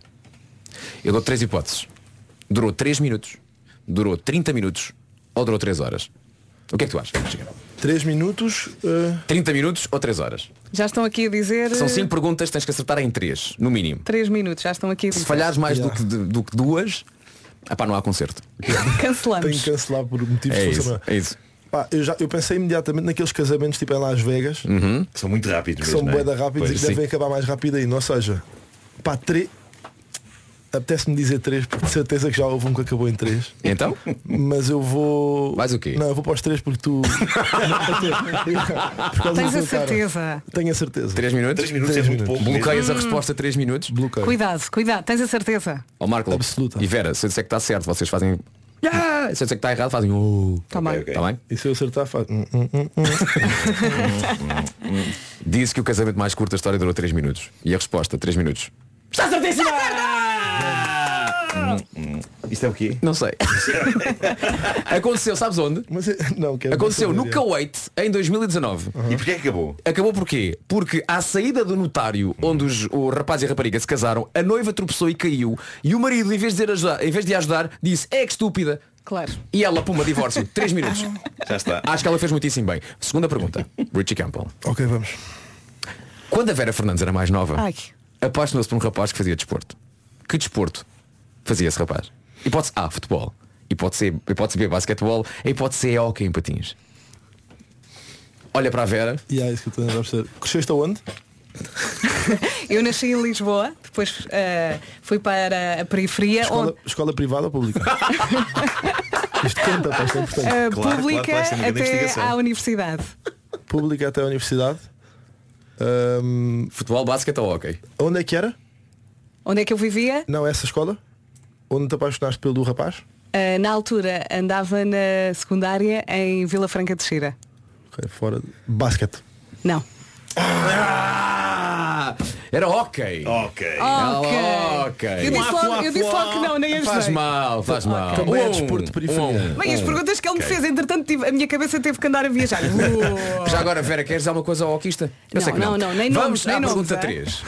Eu dou três hipóteses. Durou três minutos, durou 30 minutos ou durou três horas. O que é que tu achas? 3 minutos. Eh, uh... 30 minutos ou 3 horas. Já estão aqui a dizer. São 5 perguntas, tens que acertar em 3, no mínimo. 3 minutos, já estão aqui a dizer. Se falhares mais do, que, do que duas, apá, não há concerto. Cancelamos. Tenho que cancelar por motivos é isso, é? é isso. Pá, eu, já, eu pensei imediatamente naqueles casamentos tipo em Las Vegas. Uhum. Que são muito rápidos. Que mesmo, são é? boeda rápidos pois e que sim. devem acabar mais rápido ainda. Ou seja, pá, 3. Tre... Apetece-me dizer três, porque de certeza que já houve um que acabou em três. Então? Mas eu vou. Vais o quê? Não, eu vou para os três porque tu. Por Tens a teu cara. certeza. Tenho a certeza. 3 minutos? 3 minutos Três é minutos. pouco. Bloqueias a Hum. resposta 3 minutos? Bloqueio. Cuidado, cuidado, tens a certeza. Ó Marco Absoluta. e Vera, se eu disser que está certo, vocês fazem. Yeah! Se eu disser que está errado, fazem. Uh. Tá bem. ok. Tá bem? E se eu acertar, faz. hum, hum, hum. Disse que o casamento mais curto da história durou 3 minutos. E a resposta, 3 minutos. Está certíssima! Isto é o quê? Não sei. Aconteceu, sabes onde? Mas é- não, quero Aconteceu no. Kuwait em 2019. E porquê é que acabou? Acabou porquê? Porque à saída do notário onde os- o rapaz e a rapariga se casaram, a noiva tropeçou e caiu e o marido, em vez de, ajudar, em vez de ajudar, disse é que estúpida. Claro. E ela, puma, divórcio. 3 minutos. Já está. Acho que ela fez muitíssimo bem. Segunda pergunta. Richie Campbell. Ok, vamos. Quando a Vera Fernandes era mais nova, Ai. apaixonou-se por um rapaz que fazia desporto. Que desporto fazia esse rapaz? Hipótese A, futebol. Hipótese, hipótese B, basquetebol. A hipótese C é hockey em patins. Olha para a Vera. E é isso que eu estou a perceber. Cresceste aonde? Eu nasci em Lisboa, depois eh, fui para a periferia, Escola, onde, escola privada ou pública? Isto conta, pá, isto é importante. eh, claro, pública claro, esta é até à universidade. Pública até a universidade. Ahm, Futebol, basquete ou hockey? onde é que era? Onde é que eu vivia? Não, essa escola? Onde te apaixonaste pelo rapaz? Eh, na altura andava na secundária em Vila Franca de Xira. Fora de... Basquete. Não. Ah, era hockey. Ok. Ok. ok. Eu disse, logo, eu disse logo que não, nem ajudei. Faz mal, faz mal. Também é desporto de periferia. um. Bem, as perguntas que ele me fez, entretanto tive- a minha cabeça teve que andar a viajar. Já agora, Vera, queres dizer alguma coisa ao hoquista? Eu Não, sei que não, não, nem nomes, Vamos nem à nomes, pergunta é? 3.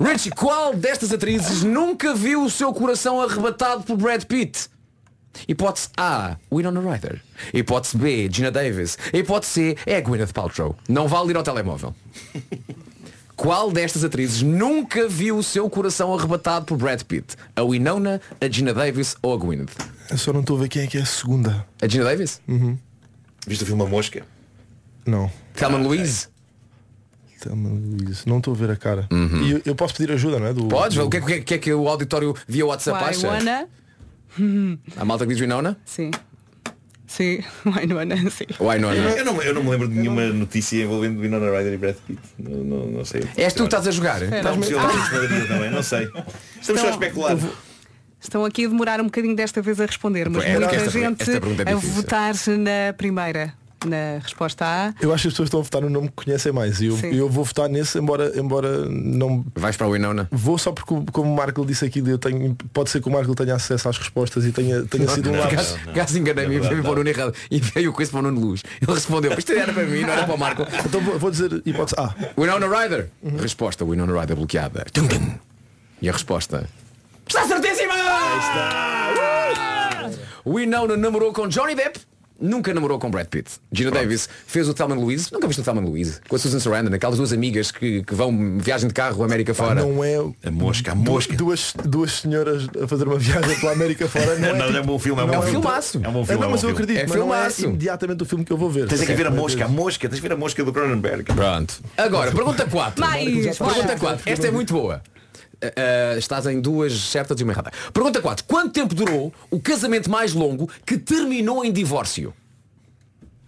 Richie, qual destas atrizes nunca viu o seu coração arrebatado por Brad Pitt? Hipótese A, Winona Ryder. Hipótese B, Gina Davis. Hipótese C, é Gwyneth Paltrow. Não vale ir ao telemóvel. Qual destas atrizes nunca viu o seu coração arrebatado por Brad Pitt? A Winona, a Gina Davis ou a Gwyneth? Eu só não estou a ver quem é que é a segunda. A Gina Davis? Uhum. Viste o filme A Mosca? Não. Thelma Louise? Thelma Louise. Não estou a ver a cara. Uhum. E eu, eu posso pedir ajuda, não é? Do, Podes? do... O que é, que é- que é que o auditório via WhatsApp Why, acha? Wanna? A malta que diz Winona? Sim. Sim, Wanna, sim. Winona. Eu não, eu não me lembro de nenhuma notícia envolvendo Winona Ryder e Brad Pitt. Não, não, não sei. És tu que estás a jogar? Eu lá em também, não sei. Estamos só a especular. Estão aqui a demorar um bocadinho desta vez a responder, mas É, muita esta- gente esta é a votar na primeira. Na resposta A. Eu acho que as pessoas estão a votar no nome que conhecem mais. E eu, Sim. eu vou votar nesse, embora, embora não. Vais para a Winona? Vou só porque, como o Marco disse aquilo, eu tenho, pode ser que o Marco tenha acesso às respostas e tenha, tenha sido um lápis. Gajo enganei-me e veio para o Nuno errado. E veio com esse para o Nuno Luz. Ele respondeu, isto era para mim, não era para o Marco. Então vou, vou dizer hipótese A. Winona Ryder. Resposta, Winona Ryder bloqueada. Tum, tum. E a resposta. Está certíssima! Winona namorou com Johnny Depp. Nunca namorou com Brad Pitt. Gina Davis fez o Thelma Louise. Nunca viste o Thelma Louise? Com a Susan Sarandon, aquelas duas amigas que, que vão viagem de carro América fora. não é A mosca, a mosca. duas, duas senhoras a fazer uma viagem pela América fora. Não, Não, é, é um bom filme, é um não bom filme. filmaço. É um bom É, filme. não, é um mas eu acredito, É mas não é filmaço. imediatamente o filme que eu vou ver. Tens é que ver a Mas- mosca, a mosca, tens de ver a mosca do Cronenberg. Pronto. Agora, pergunta 4. Mais, Pergunta bora. 4. Esta é muito boa. Uh, estás em duas certas e uma errada. Pergunta 4. Quanto tempo durou o casamento mais longo que terminou em divórcio?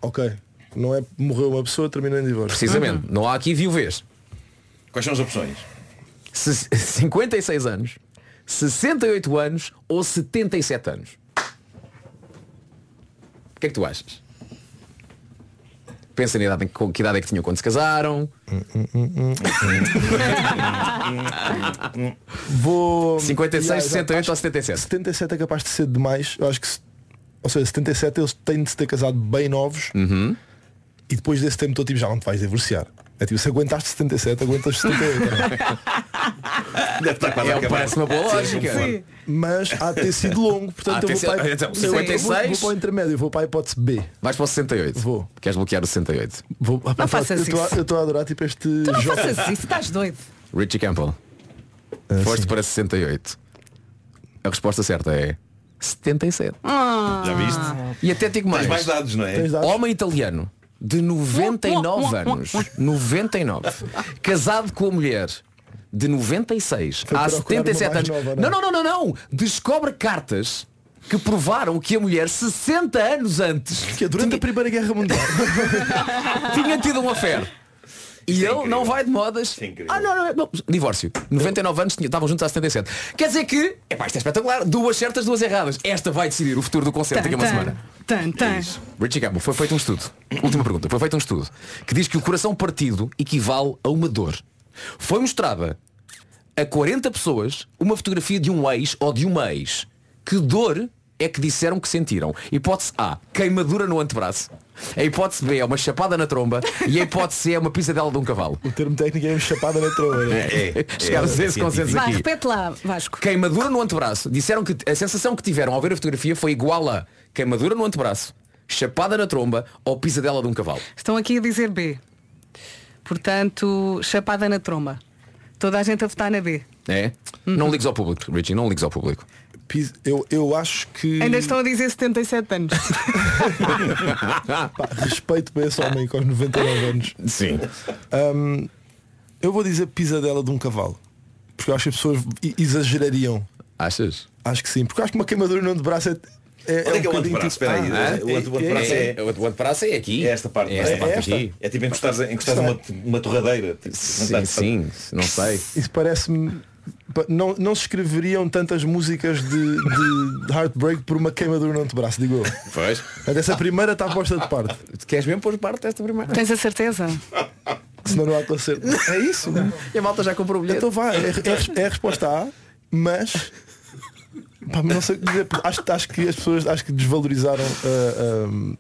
Ok. Não é morreu uma pessoa, terminou em divórcio. Precisamente. Não há aqui viuvez. Quais são as opções? Se- 56 anos, 68 anos ou 77 anos? O que é que tu achas? Pensa na idade que idade é que tinham quando se casaram. Vou 56, Yeah, 68 acho ou 77? 77 é capaz de ser demais. Eu acho que ou seja, 77 eles têm de se ter casado bem novos Uhum. e depois desse tempo todo tipo, já não te vais divorciar. É tipo, se aguentaste 77, aguentas 78. não é? Deve estar quase a É, acabar. parece uma boa lógica. Sim. Mas há de ter sido longo, portanto eu vou sido- para, então, eu vou- eu vou, 56? vou para o intermédio, vou para a hipótese B. Vais para o 68? Vou. Queres bloquear o 68? Vou, Não faças eu estou a- isso. Eu estou a adorar tipo este Tu não jogo. faças isso, estás doido. Richie Campbell. Ah, Foste sim. para 68. A resposta certa é 77. Já viste? E até digo mais. Tens mais dados, não é? Tens dados? Homem italiano de 99 anos. 99. Casado com a mulher de 96 Foi há procurar uma 77 mais anos. nova, não é? não, não, não, não, não. Descobre cartas que provaram que a mulher 60 anos antes Que é durante a Primeira Guerra Mundial. tinha tido um affair. E ele não vai de modas. É. Ah, não, não, não. Divórcio. 99 anos, tinha- estavam juntos há 77. Quer dizer que, epá, isto é espetacular. Duas certas, duas erradas. Esta vai decidir o futuro do concerto daqui a uma semana. Tan, tan. Richie Campbell, foi feito um estudo. Última pergunta. Foi feito um estudo que diz que o coração partido equivale a uma dor. Foi mostrada a 40 pessoas uma fotografia de um ex ou de uma ex. Que dor é que disseram que sentiram? Hipótese A, queimadura no antebraço. A hipótese B é uma chapada na tromba e a hipótese C é uma pisadela de um cavalo. o termo técnico é uma chapada na tromba. é? É, é, Chegámos é, a esse consenso Vai, aqui. repete lá, Vasco. Queimadura no antebraço. Disseram que a sensação que tiveram ao ver a fotografia foi igual a queimadura no antebraço, chapada na tromba ou pisadela de um cavalo. Estão aqui a dizer B. Portanto, chapada na tromba. Toda a gente a votar na B. É? Não ligues ao público, Richie, não ligues ao público. Eu, eu acho que Ainda estão a dizer 77 anos. pá, respeito para esse homem com os 99 anos. Sim. Hum, eu vou dizer pisadela de um cavalo. Porque eu acho que as pessoas exagerariam. Achas? Acho que sim. Porque eu acho que uma queimadura no antebraço é. É, Onde é que é o antebraço? tipo- Espera aí. Ah, O ante- o antebraço é- O antebraço é aqui. É esta parte. É esta é, parte esta? aqui. É tipo encostares, encostares uma, uma torradeira. Tipo, Sim, sim, não sei. Isso parece-me. Não, não se escreveriam tantas músicas de, de heartbreak por uma queimadura no antebraço, digo eu. Pois. Essa primeira está posta de parte. Queres mesmo pôr parte desta primeira? Tens a certeza? Senão não há concerto. É isso. E a malta já comprou o bilhete. Então vá, é, é- é a resposta A, mas. pá, não sei o que dizer, acho, acho que as pessoas acho que desvalorizaram ah, ah,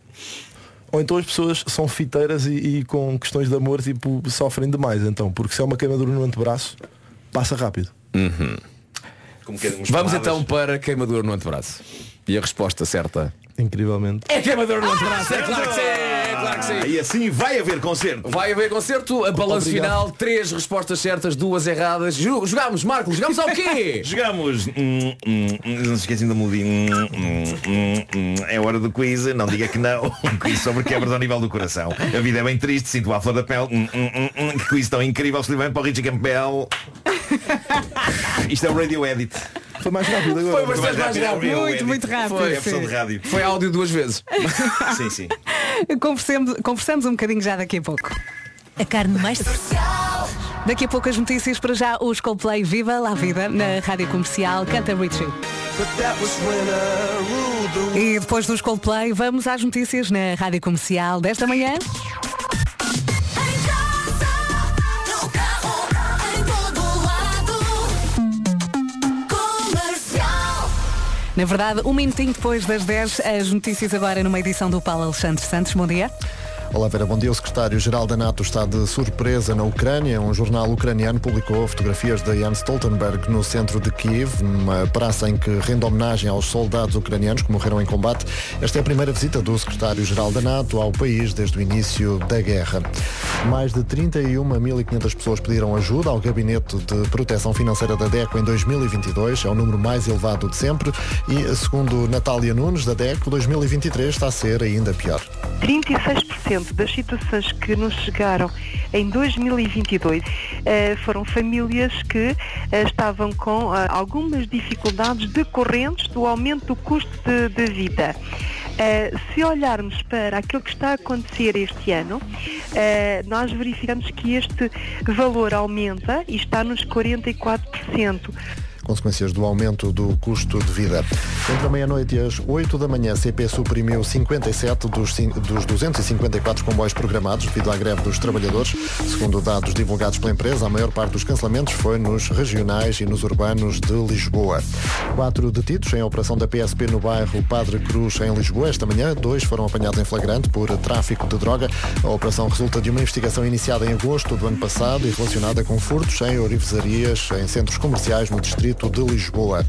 ou então as pessoas são fiteiras e, e com questões de amor tipo sofrem demais então porque se é uma queimadura no antebraço passa rápido Como que é, uns Vamos pomadas. então para queimadura no antebraço. E a resposta certa? Incrivelmente. É queimador no braço, é claro que sim, é claro que sim. E assim vai haver concerto. Vai haver concerto, a balanço Obrigado. final, três respostas certas, duas erradas. Jogámos, Marco, jogámos ao quê? Jogamos. hum, hum, hum, não se esquecem da mudinha. Hum, hum, hum, hum. É hora do quiz. Não diga que não. Um quiz sobre quebras ao nível do coração. A vida é bem triste. Sinto a flor da pele. Hum, hum, hum, hum. Que quiz tão incrível. Exclusivamente para o Richie Campbell. Isto é o Radio Edit. Foi mais rápido agora. Foi bastante mais rápido. É o Muito, muito rápido, Foi a sim. versão de rádio. Foi áudio duas vezes. Sim, sim. Conversemos, conversamos um bocadinho já daqui a pouco. A carne mais Daqui a pouco as notícias para já os Coldplay Viva La Vida na Rádio Comercial Canta Richie. E depois dos Coldplay vamos às notícias na Rádio Comercial desta manhã. Na verdade, um minutinho depois das 10, as notícias agora numa edição do Paulo Alexandre Santos. Bom dia. Olá Vera, bom dia. O secretário-geral da NATO está de surpresa na Ucrânia. Um jornal ucraniano publicou fotografias de Jens Stoltenberg no centro de Kiev, numa praça em que rende homenagem aos soldados ucranianos que morreram em combate. Esta é a primeira visita do secretário-geral da NATO ao país desde o início da guerra. Mais de 31.500 pessoas pediram ajuda ao Gabinete de Proteção Financeira da DECO em 2022. É o número mais elevado de sempre e, segundo Natália Nunes, da DECO, 2023 está a ser ainda pior. 36% das situações que nos chegaram em 2022 eh, foram famílias que eh, estavam com ah, algumas dificuldades decorrentes do aumento do custo de, de vida. Eh, se olharmos para aquilo que está a acontecer este ano, eh, nós verificamos que este valor aumenta e está nos 44%. Consequências do aumento do custo de vida. Entre a meia-noite e as 8 da manhã, a CP suprimiu 57 dos, dos 254 comboios programados devido à greve dos trabalhadores. Segundo dados divulgados pela empresa, a maior parte dos cancelamentos foi nos regionais e nos urbanos de Lisboa. Quatro detidos em operação da PSP no bairro Padre Cruz, em Lisboa. Esta manhã, dois foram apanhados em flagrante por tráfico de droga. A operação resulta de uma investigação iniciada em agosto do ano passado e relacionada com furtos em orivesarias em centros comerciais no distrito de Lisboa.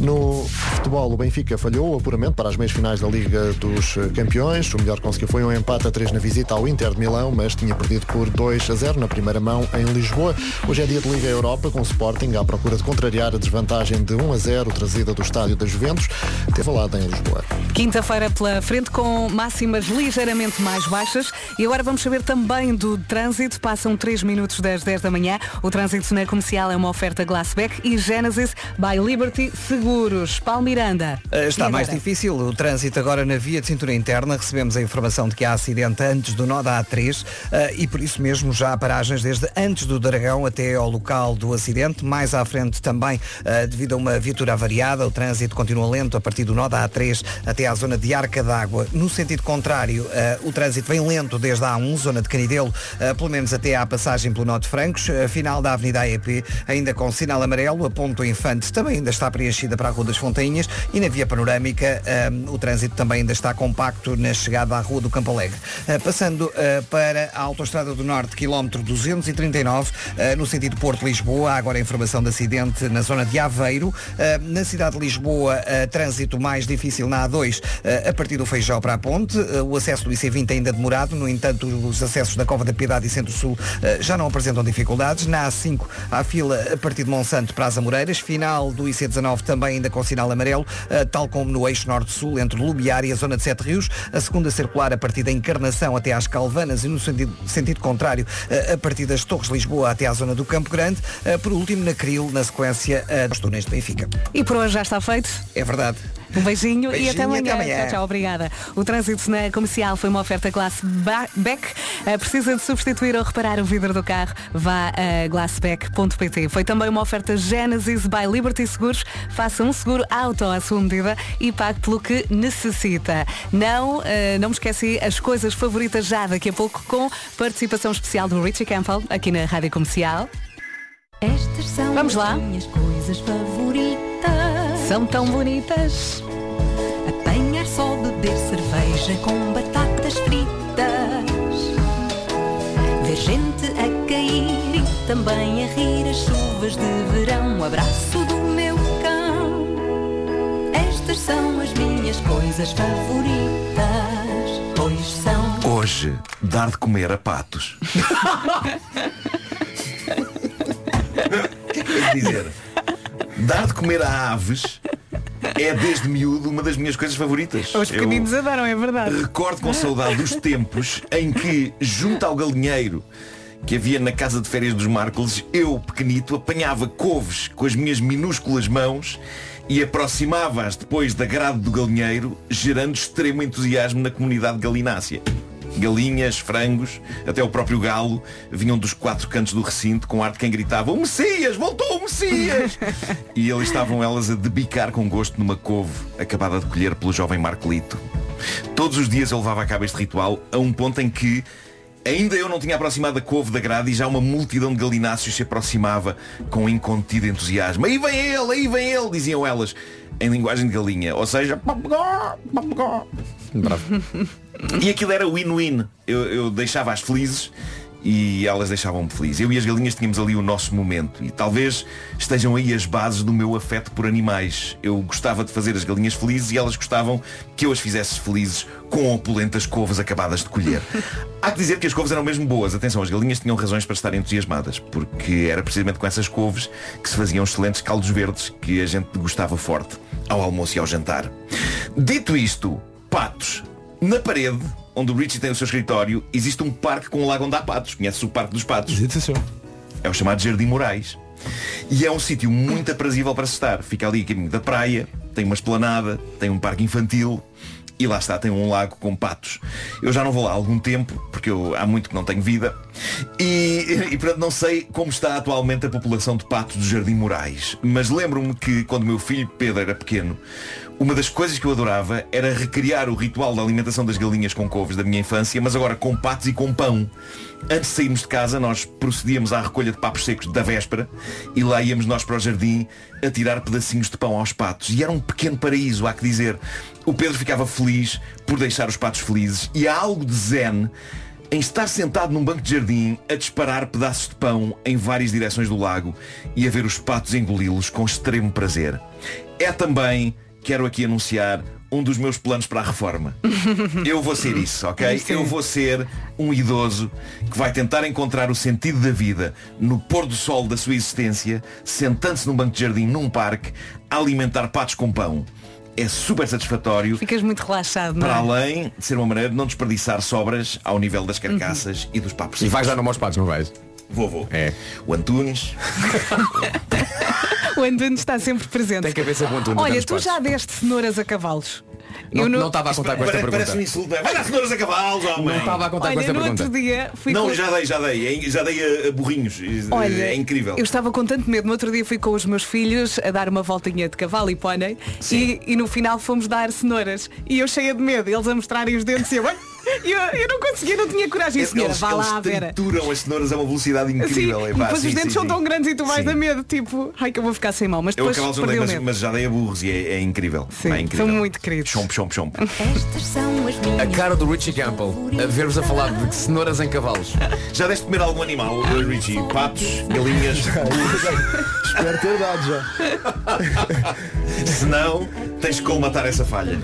No futebol, o Benfica falhou o apuramento para as meias finais da Liga dos Campeões. O melhor conseguiu foi um empate a 3 na visita ao Inter de Milão, mas tinha perdido por 2 a 0 na primeira mão em Lisboa. Hoje é dia de Liga Europa com o Sporting à procura de contrariar a desvantagem de 1 a 0 trazida do estádio das Juventus. Teve lado em Lisboa. Quinta-feira pela frente com máximas ligeiramente mais baixas e agora vamos saber também do trânsito. Passam 3 minutos das 10 da manhã. O trânsito na comercial é uma oferta Glassback e Genesis by Liberty Seguros. Paulo Miranda. Uh, Está mais difícil o trânsito agora na via de cintura interna. Recebemos a informação de que há acidente antes do nó da A3 uh, e por isso mesmo já há paragens desde antes do Dragão até ao local do acidente. Mais à frente também, uh, devido a uma viatura avariada, o trânsito continua lento a partir do nó da A3 até à zona de Arca d'Água. No sentido contrário, o trânsito vem lento desde a A1, zona de Canidelo, pelo menos até à passagem pelo nó de Francos, final da Avenida AEP, ainda com sinal amarelo, a Ponto Infante também ainda está preenchida para a Rua das Fontainhas e na via panorâmica um, o trânsito também ainda está compacto na chegada à Rua do Campo Alegre. Uh, passando uh, para a Autostrada do Norte, quilómetro 239, uh, no sentido Porto-Lisboa, há agora informação de acidente na zona de Aveiro. Na cidade de Lisboa, trânsito mais difícil na A2, uh, a partir do Feijão para a Ponte. O acesso do IC20 ainda demorado, no entanto, os acessos da Cova da Piedade e Centro-Sul já não apresentam dificuldades. Na A5, há fila a partir de Monsanto para as Amoreiras. Final do IC19 também ainda com sinal amarelo, uh, tal como no eixo norte-sul, entre Lumiar e a zona de Sete Rios. A segunda circular a partir da Encarnação até às Calvanas e no sentido, sentido contrário, uh, a partir das Torres Lisboa até à zona do Campo Grande. Uh, por último, na Cril, na sequência dos túneis de Benfica. E por hoje já está feito. É verdade. Um beijinho, e Beijinho até e amanhã. até amanhã. Tchau, tchau, obrigada. O trânsito na comercial foi uma oferta Glass Beck. Eh, Precisa de substituir ou reparar o vidro do carro? Vá a glassbeck.pt. Foi também uma oferta Genesis by Liberty Seguros. Faça um seguro auto à sua medida e pague pelo que necessita. Não, eh, não me esqueci as coisas favoritas já daqui a pouco com participação especial do Richie Campbell aqui na Rádio Comercial. Estas são Vamos as lá. minhas coisas favoritas. São tão bonitas. Apanhar só beber cerveja com batatas fritas. Ver gente a cair e também a rir as chuvas de verão. O abraço do meu cão. Estas são as minhas minhas coisas favoritas, pois são. Hoje, dar de comer a patos. O que é que eu ia dizer? Dar de comer a aves é desde miúdo uma das minhas coisas favoritas. Os pequeninos adoram, é verdade. Recordo com saudade dos tempos em que, junto ao galinheiro que havia na casa de férias dos Marcos, eu, pequenito, apanhava couves com as minhas minúsculas mãos e aproximava-as depois da grade do galinheiro, gerando extremo entusiasmo na comunidade galinácea. Galinhas, frangos, até o próprio galo vinham dos quatro cantos do recinto com ar de quem gritava O Messias! Voltou o Messias! e ali estavam elas a debicar com gosto numa couve acabada de colher pelo jovem Marcolito. Todos os dias eu levava a cabo este ritual a um ponto em que Ainda eu não tinha aproximado a couve da grade e já uma multidão de galináceos se aproximava com incontido entusiasmo. Aí vem ele, aí vem ele, diziam elas, em linguagem de galinha. Ou seja. Bravo. E aquilo era win-win. Eu, eu deixava-as felizes e elas deixavam-me feliz. Eu e as galinhas tínhamos ali o nosso momento e talvez estejam aí as bases do meu afeto por animais. Eu gostava de fazer as galinhas felizes e elas gostavam que eu as fizesse felizes com opulentas couves acabadas de colher. Há que dizer que as couves eram mesmo boas. Atenção, as galinhas tinham razões para estarem entusiasmadas, porque era precisamente com essas couves que se faziam excelentes caldos verdes que a gente gostava forte ao almoço e ao jantar. Dito isto, patos. Na parede, onde o Richie tem o seu escritório, existe um parque com um lago onde há patos. Conhece o Parque dos Patos? É o chamado Jardim Moraes. E é um sítio muito aprazível para se estar. Fica ali a caminho da praia, tem uma esplanada, tem um parque infantil e lá está, tem um lago com patos. Eu já não vou lá há algum tempo, porque eu há muito que não tenho vida. E, e portanto não sei como está atualmente a população de patos do Jardim Moraes. Mas lembro-me que quando o meu filho Pedro era pequeno, uma das coisas que eu adorava era recriar o ritual da alimentação das galinhas com couves da minha infância, mas agora com patos e com pão. Antes de sairmos de casa, nós procedíamos à recolha de papos secos da véspera e lá íamos nós para o jardim a tirar pedacinhos de pão aos patos. E era um pequeno paraíso, há que dizer. O Pedro ficava feliz por deixar os patos felizes e há algo de zen em estar sentado num banco de jardim a disparar pedaços de pão em várias direções do lago e a ver os patos engoli-los com extremo prazer. É também, quero aqui anunciar, um dos meus planos para a reforma. Eu vou ser isso, ok? Eu vou ser um idoso que vai tentar encontrar o sentido da vida no pôr do sol da sua existência, sentando-se num banco de jardim, num parque, a alimentar patos com pão. É super satisfatório. Ficas muito relaxado, não Para é? além de ser uma maneira de não desperdiçar sobras ao nível das carcaças e dos papos. E vais dar nome aos patos, não vais? Vou, vou. É. O Antunes. O Antunes está sempre presente. Tem sempre um Antunes Olha, tu já deste cenouras a cavalos? Não- não estava a contar com esta pergunta. Parece um insulto, não é? Vai dar cenouras a cavalos, homem. Não estava a contar com Olha, esta no pergunta. outro dia fui Não, com... já dei, já dei. Já dei a, burrinhos. Olha, é incrível. Eu estava com tanto medo. No outro dia fui com os meus filhos a dar uma voltinha de cavalo e pônei e, e no final fomos dar cenouras. E eu cheia de medo, eles a mostrarem os dentes e eu, eu, eu não conseguia, não tinha coragem. Eles- Senhora, eles, vá lá, eles Vera. trituram as cenouras a uma velocidade incrível. Sim, é, pá, depois sim, os dentes sim, são sim. tão grandes e tu vais Sim. a medo, tipo, ai que eu vou ficar sem mão. Mas Eu depois cavalos não dei, perdi o mas, medo. mas já dei a burros e é, é incrível. Sim, é incrível. são muito queridos. Chomp, chomp, chomp. Estas são as minhas. A cara do Richie Campbell a ver-vos a falar de cenouras em cavalos. Já deste de comer algum animal, eh, Richie? Patos, galinhas? Espero ter dado já. Se não, tens que colmatar essa falha.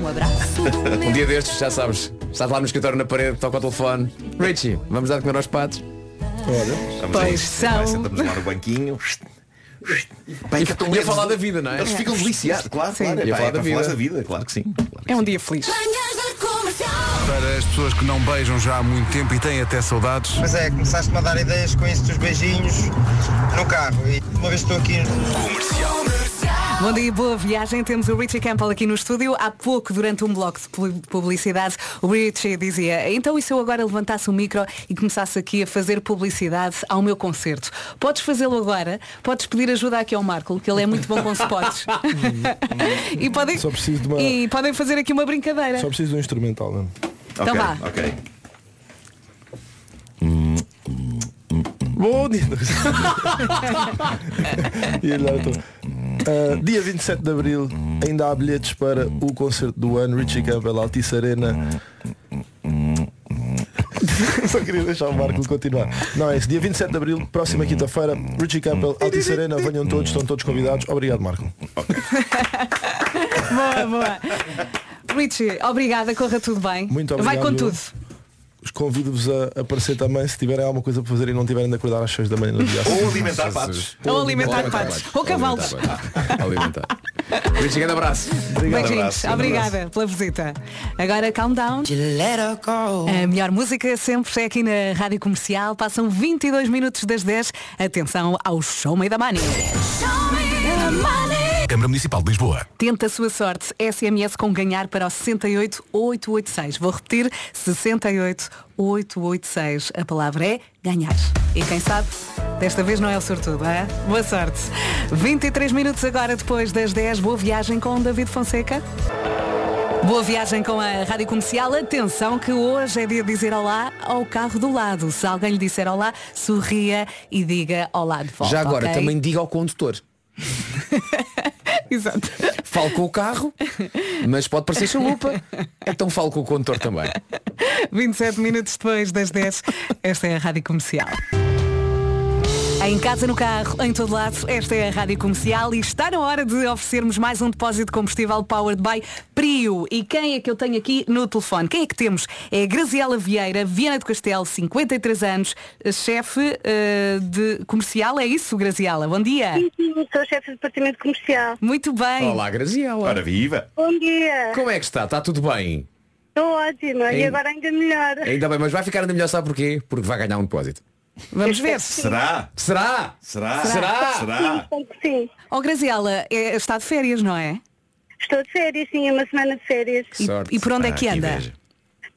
Um abraço Um dia destes, já sabes, estás lá no escritório na parede, toca o telefone. Richie, vamos dar de comer aos patos? Olha. Pois são. Sentamos lá no banquinho. E ia é falar da vida, não é? Eles ficam deliciados, claro, Sim. claro. É, Ia falar é da vida. falar da vida, claro que sim. É um dia feliz. Para as pessoas que não beijam já há muito tempo e têm até saudades. Mas é, começaste-me a dar ideias com isso dos beijinhos no carro. E uma vez estou aqui Bom dia, boa viagem. Temos o Richie Campbell aqui no estúdio. Há pouco, durante um bloco de pu- publicidade, o Richie dizia então e se eu agora levantasse o micro e começasse aqui a fazer publicidade ao meu concerto? Podes fazê-lo agora, podes pedir ajuda aqui ao Marco, que ele é muito bom com spots. e, podem, Só preciso de uma- e podem fazer aqui uma brincadeira. Só preciso de um instrumental mesmo. Então ok, vá. ok. Bom dia. E lá estou. Ah, dia 27 de Abril ainda há bilhetes para o concerto do ano Richie Campbell Altice Arena Só queria deixar o Marco continuar Não é esse, dia 27 de Abril, próxima quinta-feira Richie Campbell, Altice Arena Venham todos, estão todos convidados Obrigado Marco Boa, boa. Richie, obrigada, corra tudo bem. Muito Vai obrigado. com tudo. Os Convido-vos a aparecer também se tiverem alguma coisa para fazer e não tiverem de acordar às 6 da manhã no dia. Ou alimentar patos. Ou alimentar patos. Ou cavalos. Alimentar. Richie, grande abraço. Beijinhos, obrigada pela visita. Agora calm down. A melhor música sempre é aqui na Rádio Comercial. Passam 22 minutos das 10. Atenção ao Show Me da Money. Câmara Municipal de Lisboa. Tenta a sua sorte. SMS com ganhar para o 68886. Vou repetir, 68886. A palavra é ganhar. E quem sabe, desta vez não é o sortudo, é? Boa sorte. 23 minutos agora depois das 10. Boa viagem com David Fonseca. Boa viagem com a Rádio Comercial. Atenção que hoje é dia de dizer olá ao carro do lado. Se alguém lhe disser olá, sorria e diga olá de volta. Já agora, ok? também diga ao condutor. Exato. Falo com o carro, mas pode parecer chalupa. Então falo com o condutor também. 27 minutos depois das 10, esta é a Rádio Comercial. Em casa, no carro, em todo lado, esta é a Rádio Comercial e está na hora de oferecermos mais um depósito de combustível powered by Prio. E quem é que eu tenho aqui no telefone? Quem é que temos? É a Graziela Vieira, Viana do Castelo, 53 anos, chefe eh, de comercial, é isso, Graziela? Bom dia. Sim, sim, sou chefe de departamento comercial. Muito bem. Olá, Graziela. Ora viva. Bom dia. Como é que está? Está tudo bem? Estou ótima. E agora ainda melhor. Ainda bem, mas vai ficar ainda melhor, sabe porquê? Porque vai ganhar um depósito. Vamos ver. Será? Será? Será? Será? Será? Sim, sim. Oh, Graziela, é, está de férias, não é? Estou de férias, sim, é uma semana de férias. E, e por onde é que anda?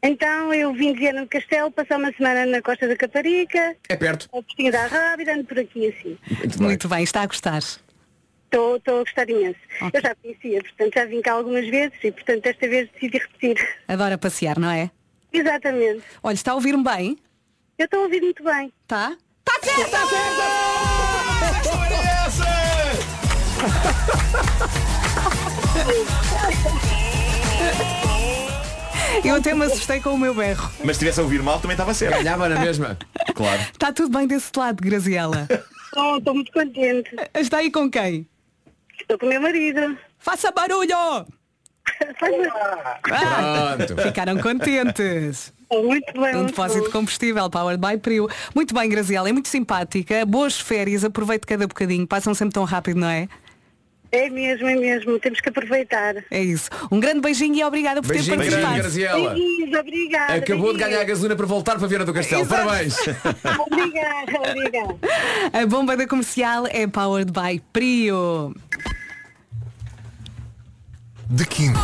Então eu vim de Viana do Castelo, passar uma semana na Costa da Caparica, É perto. a Piscina da Rábida, ando por aqui assim. Muito bem. está a gostar. Estou estou a gostar imenso. Eu já conhecia, portanto já vim cá algumas vezes e portanto desta vez decidi repetir. Adora passear, não é? Exatamente. Olha, está a ouvir-me bem? Eu estou a ouvir muito bem. Tá? Está certo! Está Eu até me assustei com o meu berro. Mas se tivesse a ouvir mal também estava certo. Ganhava na mesma. Claro. Está tudo bem desse lado, Graziela? Estou estou muito contente. Está aí com quem? Estou com o meu marido. Faça barulho! Ah, Pronto. ficaram contentes. Muito bem. Um muito depósito de bom. combustível Powered by Prio. Muito bem, Graziela, é muito simpática. Boas férias, aproveite cada bocadinho. Passam sempre tão rápido, não é? É mesmo, é mesmo. Temos que aproveitar. É isso. Um grande beijinho e obrigada por Beijinho ter grande, participado. Graziela. Beijinhos, obrigada. Acabou de ganhar a gasolina para voltar para Viana do Castelo. Exato. Parabéns. Obrigada, obrigada. A bomba da comercial é Powered by Prio. De quinto.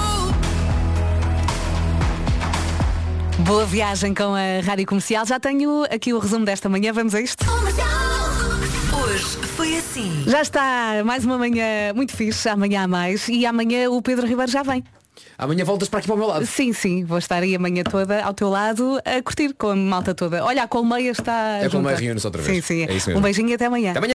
Boa viagem com a Rádio Comercial. Já tenho aqui o resumo desta manhã. Vamos a isto? Hoje foi assim. Já está mais uma manhã muito fixe, amanhã há mais. E amanhã o Pedro Ribeiro já vem. Amanhã voltas para aqui para o meu lado. Sim, sim, vou estar aí amanhã toda ao teu lado a curtir com a malta toda. Olha, a colmeia está. A colmeia reúne-se outra vez. Sim, sim. É isso mesmo. um beijinho e até amanhã. Até amanhã.